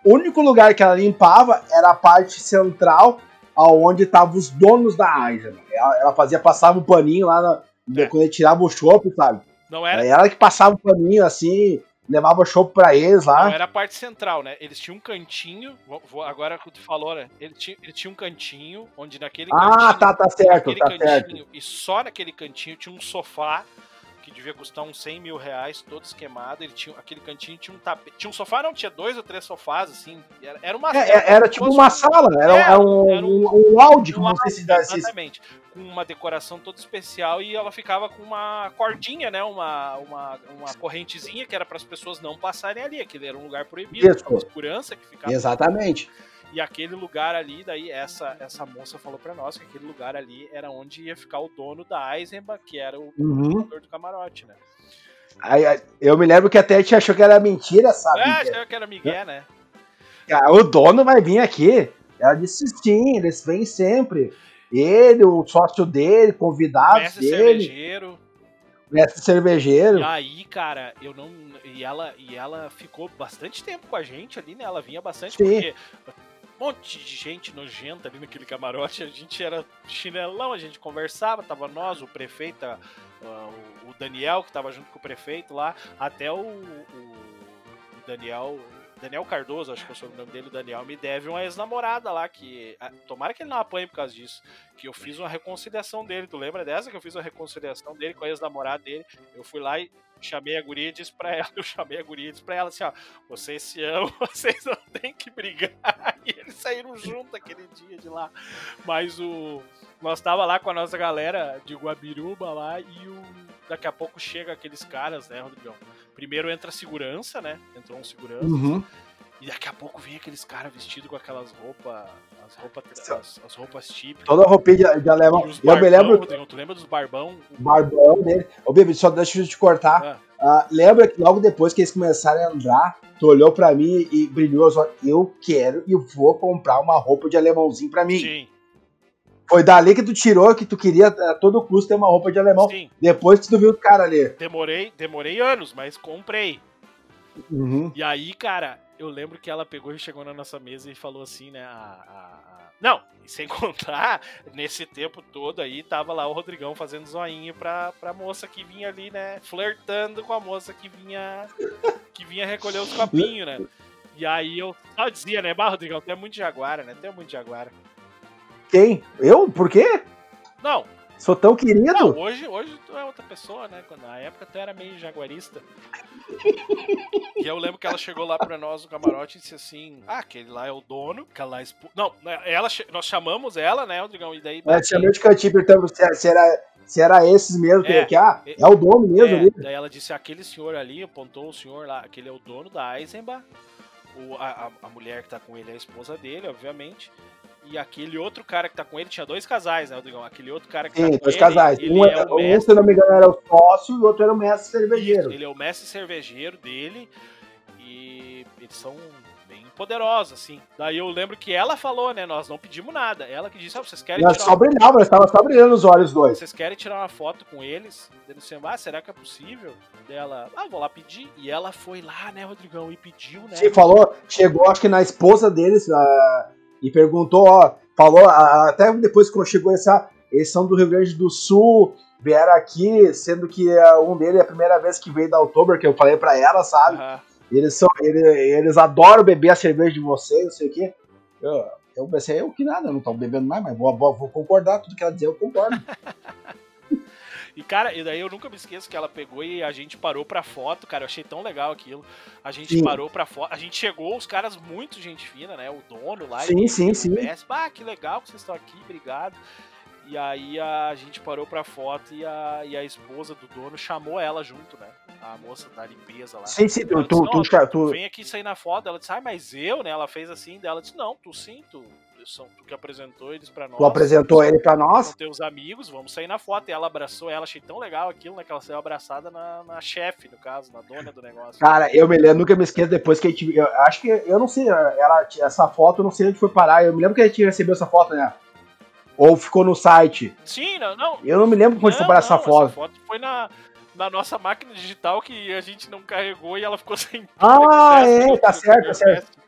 S2: O único lugar que ela limpava era a parte central, aonde estavam os donos da Aja. Ela, ela fazia, passava o paninho lá na-
S1: É.
S2: quando ele tirava o chopp, sabe?
S1: não
S2: Era
S1: era,
S2: ela que passava o paninho assim, levava chopp pra eles lá.
S1: não era a parte central, né? Eles tinham um cantinho, vou- agora que tu falou, né? Ele tinha, ele tinha um cantinho onde naquele
S2: Ah,
S1: cantinho,
S2: tá, tá certo, tá certo.
S1: cantinho e só naquele cantinho tinha um sofá que devia custar uns 100 mil reais, todo esquemado. Ele tinha aquele cantinho tinha um tapete, tinha um sofá, não tinha dois ou três sofás assim. Era, era uma
S2: É, é, era tipo uma sala, era,
S1: É,
S2: era um,
S1: era um-
S2: um, um áudio,
S1: Um
S2: não sei se dá
S1: Exatamente. Com uma decoração toda especial e ela ficava com uma cordinha, né? Uma, uma, uma correntezinha que era para as pessoas não passarem ali. Aquele era um lugar proibido,
S2: Isso.
S1: segurança que ficava.
S2: Exatamente.
S1: E aquele lugar ali, daí essa, essa moça falou para nós que aquele lugar ali era onde ia ficar o dono da Eisenbach, que era o
S2: Uhum.
S1: do camarote, né?
S2: Aí, eu me lembro que até a gente achou que era mentira, sabe?
S1: É, achava que era Miguel, né?
S2: Ah, O dono vai vir aqui. Ela disse sim, eles vêm sempre. Ele, o sócio dele, convidados
S1: Mestre
S2: dele,
S1: cervejeiro.
S2: mestre cervejeiro.
S1: E aí, cara, eu não. E ela, e ela ficou bastante tempo com a gente ali, né? Ela vinha bastante
S2: Sim.
S1: porque monte de gente nojenta ali naquele camarote. A gente era chinelão, a gente conversava, tava nós, o prefeito, o Daniel, que tava junto com o prefeito lá, até o, o- Daniel. Daniel Cardoso, acho que é o sobrenome dele, Daniel, me deve uma ex-namorada lá, que. Tomara que ele não apanhe por causa disso. Que eu fiz uma reconciliação dele. Tu lembra dessa? Que eu fiz uma reconciliação dele com a ex-namorada dele. Eu fui lá e chamei a guria e disse pra ela, eu chamei a guria e disse pra ela assim, ó, vocês se amam, vocês não tem que brigar. E eles saíram juntos aquele dia de lá. Mas o. Nós tava lá com a nossa galera de Guabiruba lá e o. Daqui a pouco chega aqueles caras, né, Rodrigão? Primeiro entra a segurança, né? Entrou um segurança.
S2: Uhum.
S1: E daqui a pouco vem aqueles caras vestidos com aquelas roupas. As roupas, as, as roupas típicas.
S2: Toda a roupinha de, alemão. Eu me lembro
S1: tu lembra dos barbão?
S2: barbão dele. Ô, Bibi, só deixa eu te cortar.
S1: Ah,
S2: Ah, lembra que logo depois que eles começaram a andar, tu olhou pra mim e brilhou os olhos. Eu quero e vou comprar uma roupa de alemãozinho pra mim.
S1: sim,
S2: Foi dali que tu tirou que tu queria a todo custo ter uma roupa de alemão.
S1: sim.
S2: Depois que tu viu o cara ali.
S1: Demorei, demorei anos, mas comprei.
S2: Uhum.
S1: E aí, cara, eu lembro que ela pegou e chegou na nossa mesa e falou assim, né? a- a- Não, sem contar, nesse tempo todo aí, tava lá o Rodrigão fazendo zoinho pra, pra moça que vinha ali, né? Flertando com a moça que vinha. Que vinha recolher os copinhos, né? E aí eu só dizia, né? Bah, Rodrigão, tu é muito jaguara, né? Tu é muito jaguara.
S2: Quem? Eu? Por quê?
S1: Não,
S2: Sou tão querido?
S1: não, hoje, hoje tu é outra pessoa, né? Na época tu era meio jaguarista. e eu lembro que ela chegou lá pra nós no camarote e disse assim: Ah, aquele lá é o dono, é expo... Não, né, ela, nós chamamos ela, né, Rodrigão? E daí.
S2: É, te chamei de cantinho perguntando se, se era, se era esses mesmo. Que,
S1: É.
S2: que, ah, é o dono mesmo
S1: É,
S2: ali.
S1: daí ela disse: aquele senhor ali, apontou o senhor lá, aquele é o dono da Eisenbach. O, a, a- a mulher que tá com ele é a esposa dele, obviamente. E aquele outro cara que tá com ele, tinha dois casais, né, Rodrigão? Aquele outro cara que
S2: Sim,
S1: tá com
S2: dois
S1: ele,
S2: casais.
S1: ele
S2: Um,
S1: é
S2: é- um,
S1: mestre
S2: se eu não me engano, era o sócio e o outro era o mestre cervejeiro.
S1: Ele é o mestre cervejeiro dele e eles são bem poderosos, assim. Daí eu lembro que ela falou, né? Nós não pedimos nada. Ela que disse, ah, vocês querem
S2: Nós
S1: tirar
S2: só
S1: uma...
S2: brilhava, nós tava só brilhando os olhos os dois.
S1: Vocês querem tirar uma foto com eles? Ele disse, ah, será que é possível? Dela, ah, vou lá pedir. E ela foi lá, né, Rodrigão, e pediu, né?
S2: Sim, falou, chegou acho que na esposa deles ah, e perguntou, ó, falou, até depois que chegou essa, eles são do Rio Grande do Sul, vieram aqui, sendo que ah, um deles é a primeira vez que veio da Oktober, que eu falei pra ela, sabe?
S1: Aham.
S2: Eles são, eles, eles adoram beber a cerveja de vocês, não sei o quê. Eu, eu pensei, eu que nada, eu não tô bebendo mais, mas vou, vou, vou concordar, tudo que ela dizer eu concordo.
S1: E, cara, e daí eu nunca me esqueço que ela pegou e a gente parou pra foto, cara. Eu achei tão legal aquilo. A gente
S2: Sim.
S1: parou pra foto. A gente chegou, os caras muito gente fina, né? O dono lá.
S2: Sim,
S1: e
S2: sim, sim.
S1: mestre, Ah, que legal que vocês estão aqui, obrigado. E aí a gente parou pra foto e a, e a esposa do dono chamou ela junto, né? A moça da limpeza lá.
S2: Sim, sim, tu, tu,
S1: disse,
S2: tu,
S1: "Não,
S2: tu-
S1: Vem aqui sair na foto. Ela disse, ah, mas eu, né? Ela fez assim, dela disse, não, tu sim, tu, são, tu que apresentou eles pra nós.
S2: tu apresentou ele pra nós.
S1: São teus amigos, vamos sair na foto. E ela abraçou ela, achei tão legal aquilo, né? Que ela saiu abraçada na, na chefe, no caso, na dona do negócio.
S2: Cara, eu me lembro, nunca me esqueço depois que a gente. Eu acho que. Eu não sei, ela, essa foto, eu não sei onde foi parar. Eu me lembro que a gente recebeu essa foto, né? Ou ficou no site.
S1: Sim, não, não.
S2: Eu não me lembro onde foi parar essa foto.
S1: foto foi na, na nossa máquina digital que a gente não carregou e ela ficou sem.
S2: Ah, é, tá
S1: certo,
S2: tá certo.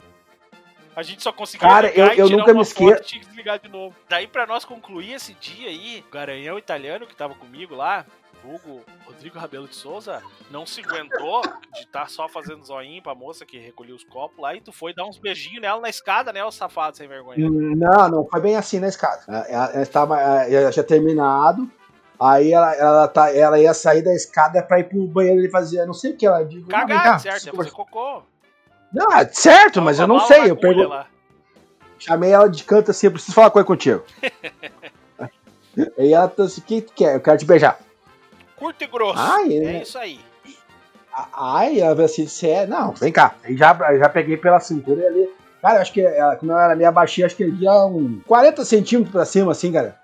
S1: A gente só conseguia
S2: Cara, eu- eu nunca me
S1: uma
S2: esque-
S1: foto e tinha que desligar de novo. Daí pra nós concluir esse dia aí, o garanhão italiano que tava comigo lá, vulgo Rodrigo Rabelo de Souza, não se aguentou de estar só fazendo zoinho pra moça que recolhia os copos lá e tu foi dar uns beijinhos nela na escada, né, o safado sem vergonha.
S2: Não, não foi bem assim na escada. Ela, ela estava, ela já terminado. Aí ela, ela, tá, ela ia sair da escada pra ir pro banheiro e fazer, não sei o que ela disse. "Não, vem cá,
S1: Cagar, certo, ia fazer cocô.
S2: Não, certo, mas eu não sei. Eu
S1: lá.
S2: chamei ela de canto assim, eu preciso falar uma coisa contigo. Aí ela disse, o que tu quer? Eu quero te beijar.
S1: Curto e grosso.
S2: Ai,
S1: é
S2: é.
S1: isso aí.
S2: Ai, ela falou assim, você é. Não, vem cá. Aí já, já peguei pela cintura e ali. Cara, eu acho que ela, como ela era meio baixinha, acho que ele ia uns 40 centímetros pra cima, assim, cara.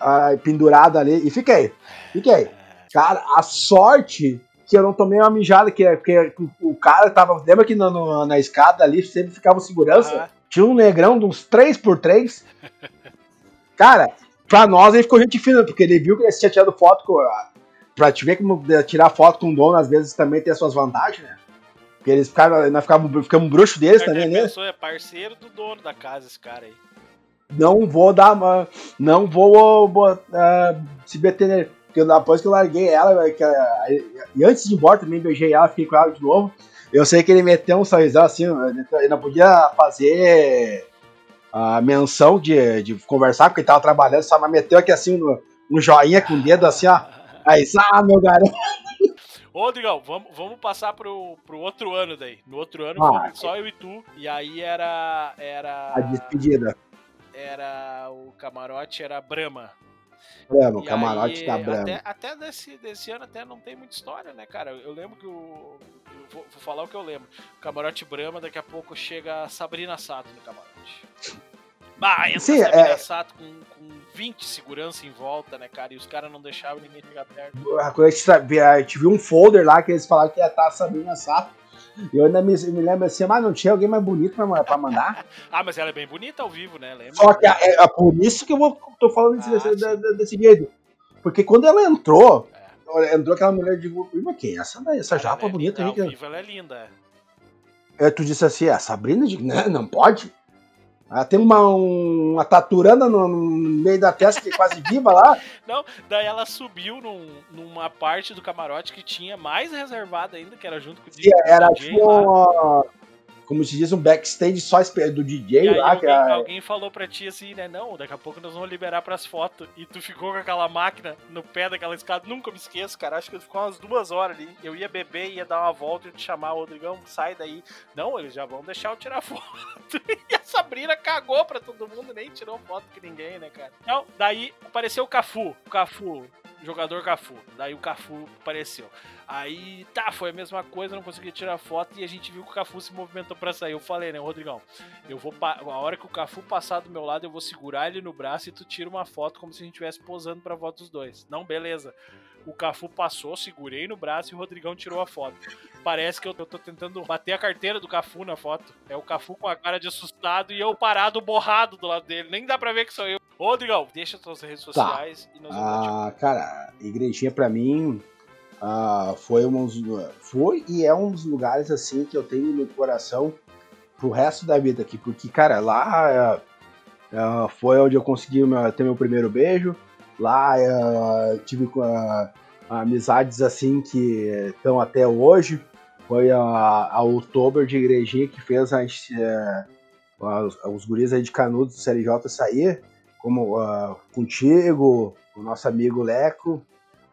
S2: Ai, pendurado ali. E fiquei. Fiquei. Cara, a sorte que eu não tomei uma mijada, que, que o, o cara tava. Lembra que na, na escada ali sempre ficava segurança?
S1: Aham.
S2: Tinha um negrão de uns 3x3. Cara, pra nós ele ficou gente fina, porque ele viu que ele tinha tirado foto com. Pra te ver como tirar foto com o dono às vezes também tem as suas vantagens, né? Porque eles ficaram, nós ficamos, ficamos bruxos deles também, né?
S1: é parceiro do dono da casa esse cara aí.
S2: Não vou dar. Não vou botar, se meter nele. Porque depois que eu larguei ela, que, e antes de ir embora também beijei ela, fiquei com ela de novo. Eu sei que ele meteu um sorrisão assim, ele não podia fazer a menção de, de conversar, porque ele tava trabalhando, só mas meteu aqui assim um, um joinha com o dedo assim, ó. Aí, ah, meu garoto.
S1: Ô, Digão, vamos, vamos passar pro, pro outro ano daí. No outro ano
S2: Ah,
S1: só eu e tu. E aí era. Era.
S2: A despedida.
S1: Era. O camarote era Brahma.
S2: Brahma, o camarote
S1: aí,
S2: da Brahma.
S1: Até, até desse, desse ano até não tem muita história, né, cara? Eu lembro que o. vou, vou falar o que eu lembro. O camarote Brahma, daqui a pouco chega a Sabrina Sato no camarote. Bah, entra
S2: Sim,
S1: a Sabrina
S2: é-
S1: Sato com, com 20 segurança em volta, né, cara? E os caras não deixavam ninguém chegar perto.
S2: Quando a gente, sabia- a gente viu um folder lá que eles falaram que ia estar a Sabrina Sato. Eu ainda me, me lembro assim, mas não tinha alguém mais bonito pra, pra mandar.
S1: Ah, mas ela é bem bonita ao vivo, né? Lembra?
S2: Só que é, é por isso que eu vou, tô falando desse,
S1: Ah,
S2: desse, da- desse jeito. Porque quando ela entrou,
S1: É.
S2: entrou aquela mulher de. Mas quem é essa daí? Essa japa
S1: é
S2: bonita.
S1: Ao vivo ela é linda.
S2: Aí tu disse assim, a Sabrina? Digo, não, não pode. Ela tem uma, um- uma taturana no, no meio da testa que é quase viva lá.
S1: Não, daí ela subiu num- numa parte do camarote que tinha mais reservada ainda, que era junto com o
S2: Que era
S1: DJ
S2: tipo. Como se diz, um backstage só do DJ
S1: aí
S2: lá.
S1: alguém,
S2: Que
S1: alguém falou pra ti assim, né? Não, daqui a pouco nós vamos liberar pras fotos. E tu ficou com aquela máquina no pé daquela escada. Nunca me esqueço, cara. Acho que ficou umas duas horas ali. Eu ia beber, ia dar uma volta e te chamar, o Rodrigão, sai daí. Não, eles já vão deixar eu tirar foto. E a Sabrina cagou pra todo mundo, nem tirou foto com ninguém, né, cara? Não, daí apareceu o Cafu. O Cafu, jogador Cafu. Daí o Cafu apareceu. Aí, tá, foi a mesma coisa, não consegui tirar foto e a gente viu que o Cafu se movimentou pra sair. Eu falei, né, Rodrigão, eu vou a hora que o Cafu passar do meu lado, eu vou segurar ele no braço e tu tira uma foto como se a gente estivesse posando pra foto dos dois. Não, beleza. O Cafu passou, segurei no braço e o Rodrigão tirou a foto. Parece que eu tô tentando bater a carteira do Cafu na foto. É o Cafu com a cara de assustado e eu parado borrado do lado dele. Nem dá pra ver que sou eu. Ô, Rodrigão, deixa suas redes
S2: Tá.
S1: sociais e nós vamos
S2: Ah, cara, igrejinha pra mim ah, foi um foi e é um dos lugares assim que eu tenho no coração pro resto da vida aqui, porque cara, lá ah, ah, foi onde eu consegui ter meu primeiro beijo, lá ah, tive amizades assim que estão até hoje, foi a, a Outubro de igrejinha que fez eh, os, os guris aí de Canudos do CLJ sair, como ah, contigo, o nosso amigo Leco,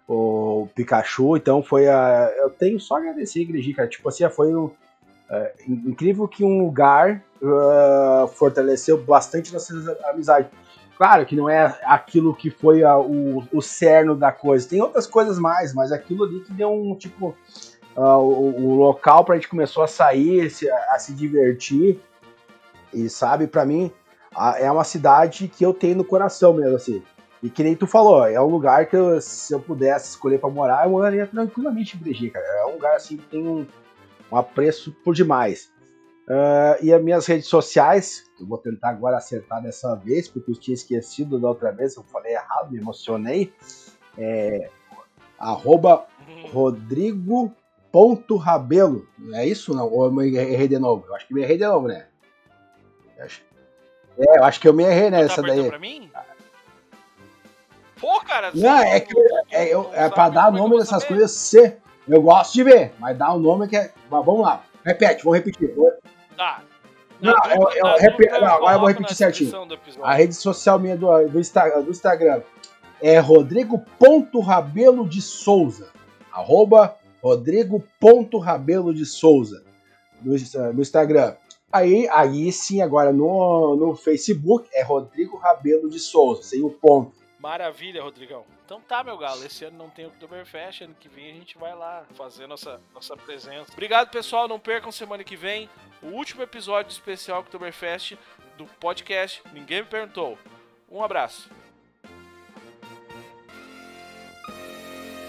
S2: o Pikachu, então foi a. Eu tenho só a agradecer, Igrejinha, cara. Tipo assim, foi um, in- incrível que um lugar ah, fortaleceu bastante nossas amizades. Claro que não é aquilo que foi a- o, o cerno da coisa, tem outras coisas mais, mas aquilo ali que deu um tipo. ah, o, o local pra gente começou a sair, se- a, se divertir. E sabe, pra mim, a- é uma cidade que eu tenho no coração mesmo, assim. E que nem tu falou, é um lugar que eu- se eu pudesse escolher pra morar, eu moraria tranquilamente em Breji, cara. É um lugar assim que tem um, um apreço por demais. Ah, e as minhas redes sociais, eu vou tentar agora acertar dessa vez, porque eu tinha esquecido da outra vez, eu falei errado, me emocionei. É, arroba rodrigo.rabelo. É isso não? Ou eu me errei de novo? Eu acho que me errei de novo, né? Acho- É, eu acho que eu me errei
S1: Tá
S2: nessa
S1: abertando
S2: daí.
S1: pra mim? Pô, cara.
S2: Não,
S1: você
S2: é que é, eu-
S1: não
S2: é pra dar
S1: é eu
S2: nome
S1: vou
S2: dessas coisas, se eu gosto de ver, mas dar um nome que é. Mas vamos lá. Repete, vamos repetir.
S1: Tá.
S2: Não,
S1: Na
S2: eu- eu repe-
S1: dúvida,
S2: não, agora eu vou repetir certinho. A rede social minha do, do, Insta- do Instagram é rodrigo.rabelo de Souza. Arroba rodrigo.rabelo de Souza. No, no Instagram. Aí, aí sim, agora no, no Facebook é Rodrigo Rabelo de Souza, sem o ponto.
S1: Maravilha, Rodrigão. Então tá, meu galo. Esse ano não tem Oktoberfest. Ano que vem a gente vai lá fazer nossa, nossa presença. Obrigado, pessoal. Não percam semana que vem o último episódio especial Oktoberfest do podcast Ninguém Me Perguntou. Um abraço.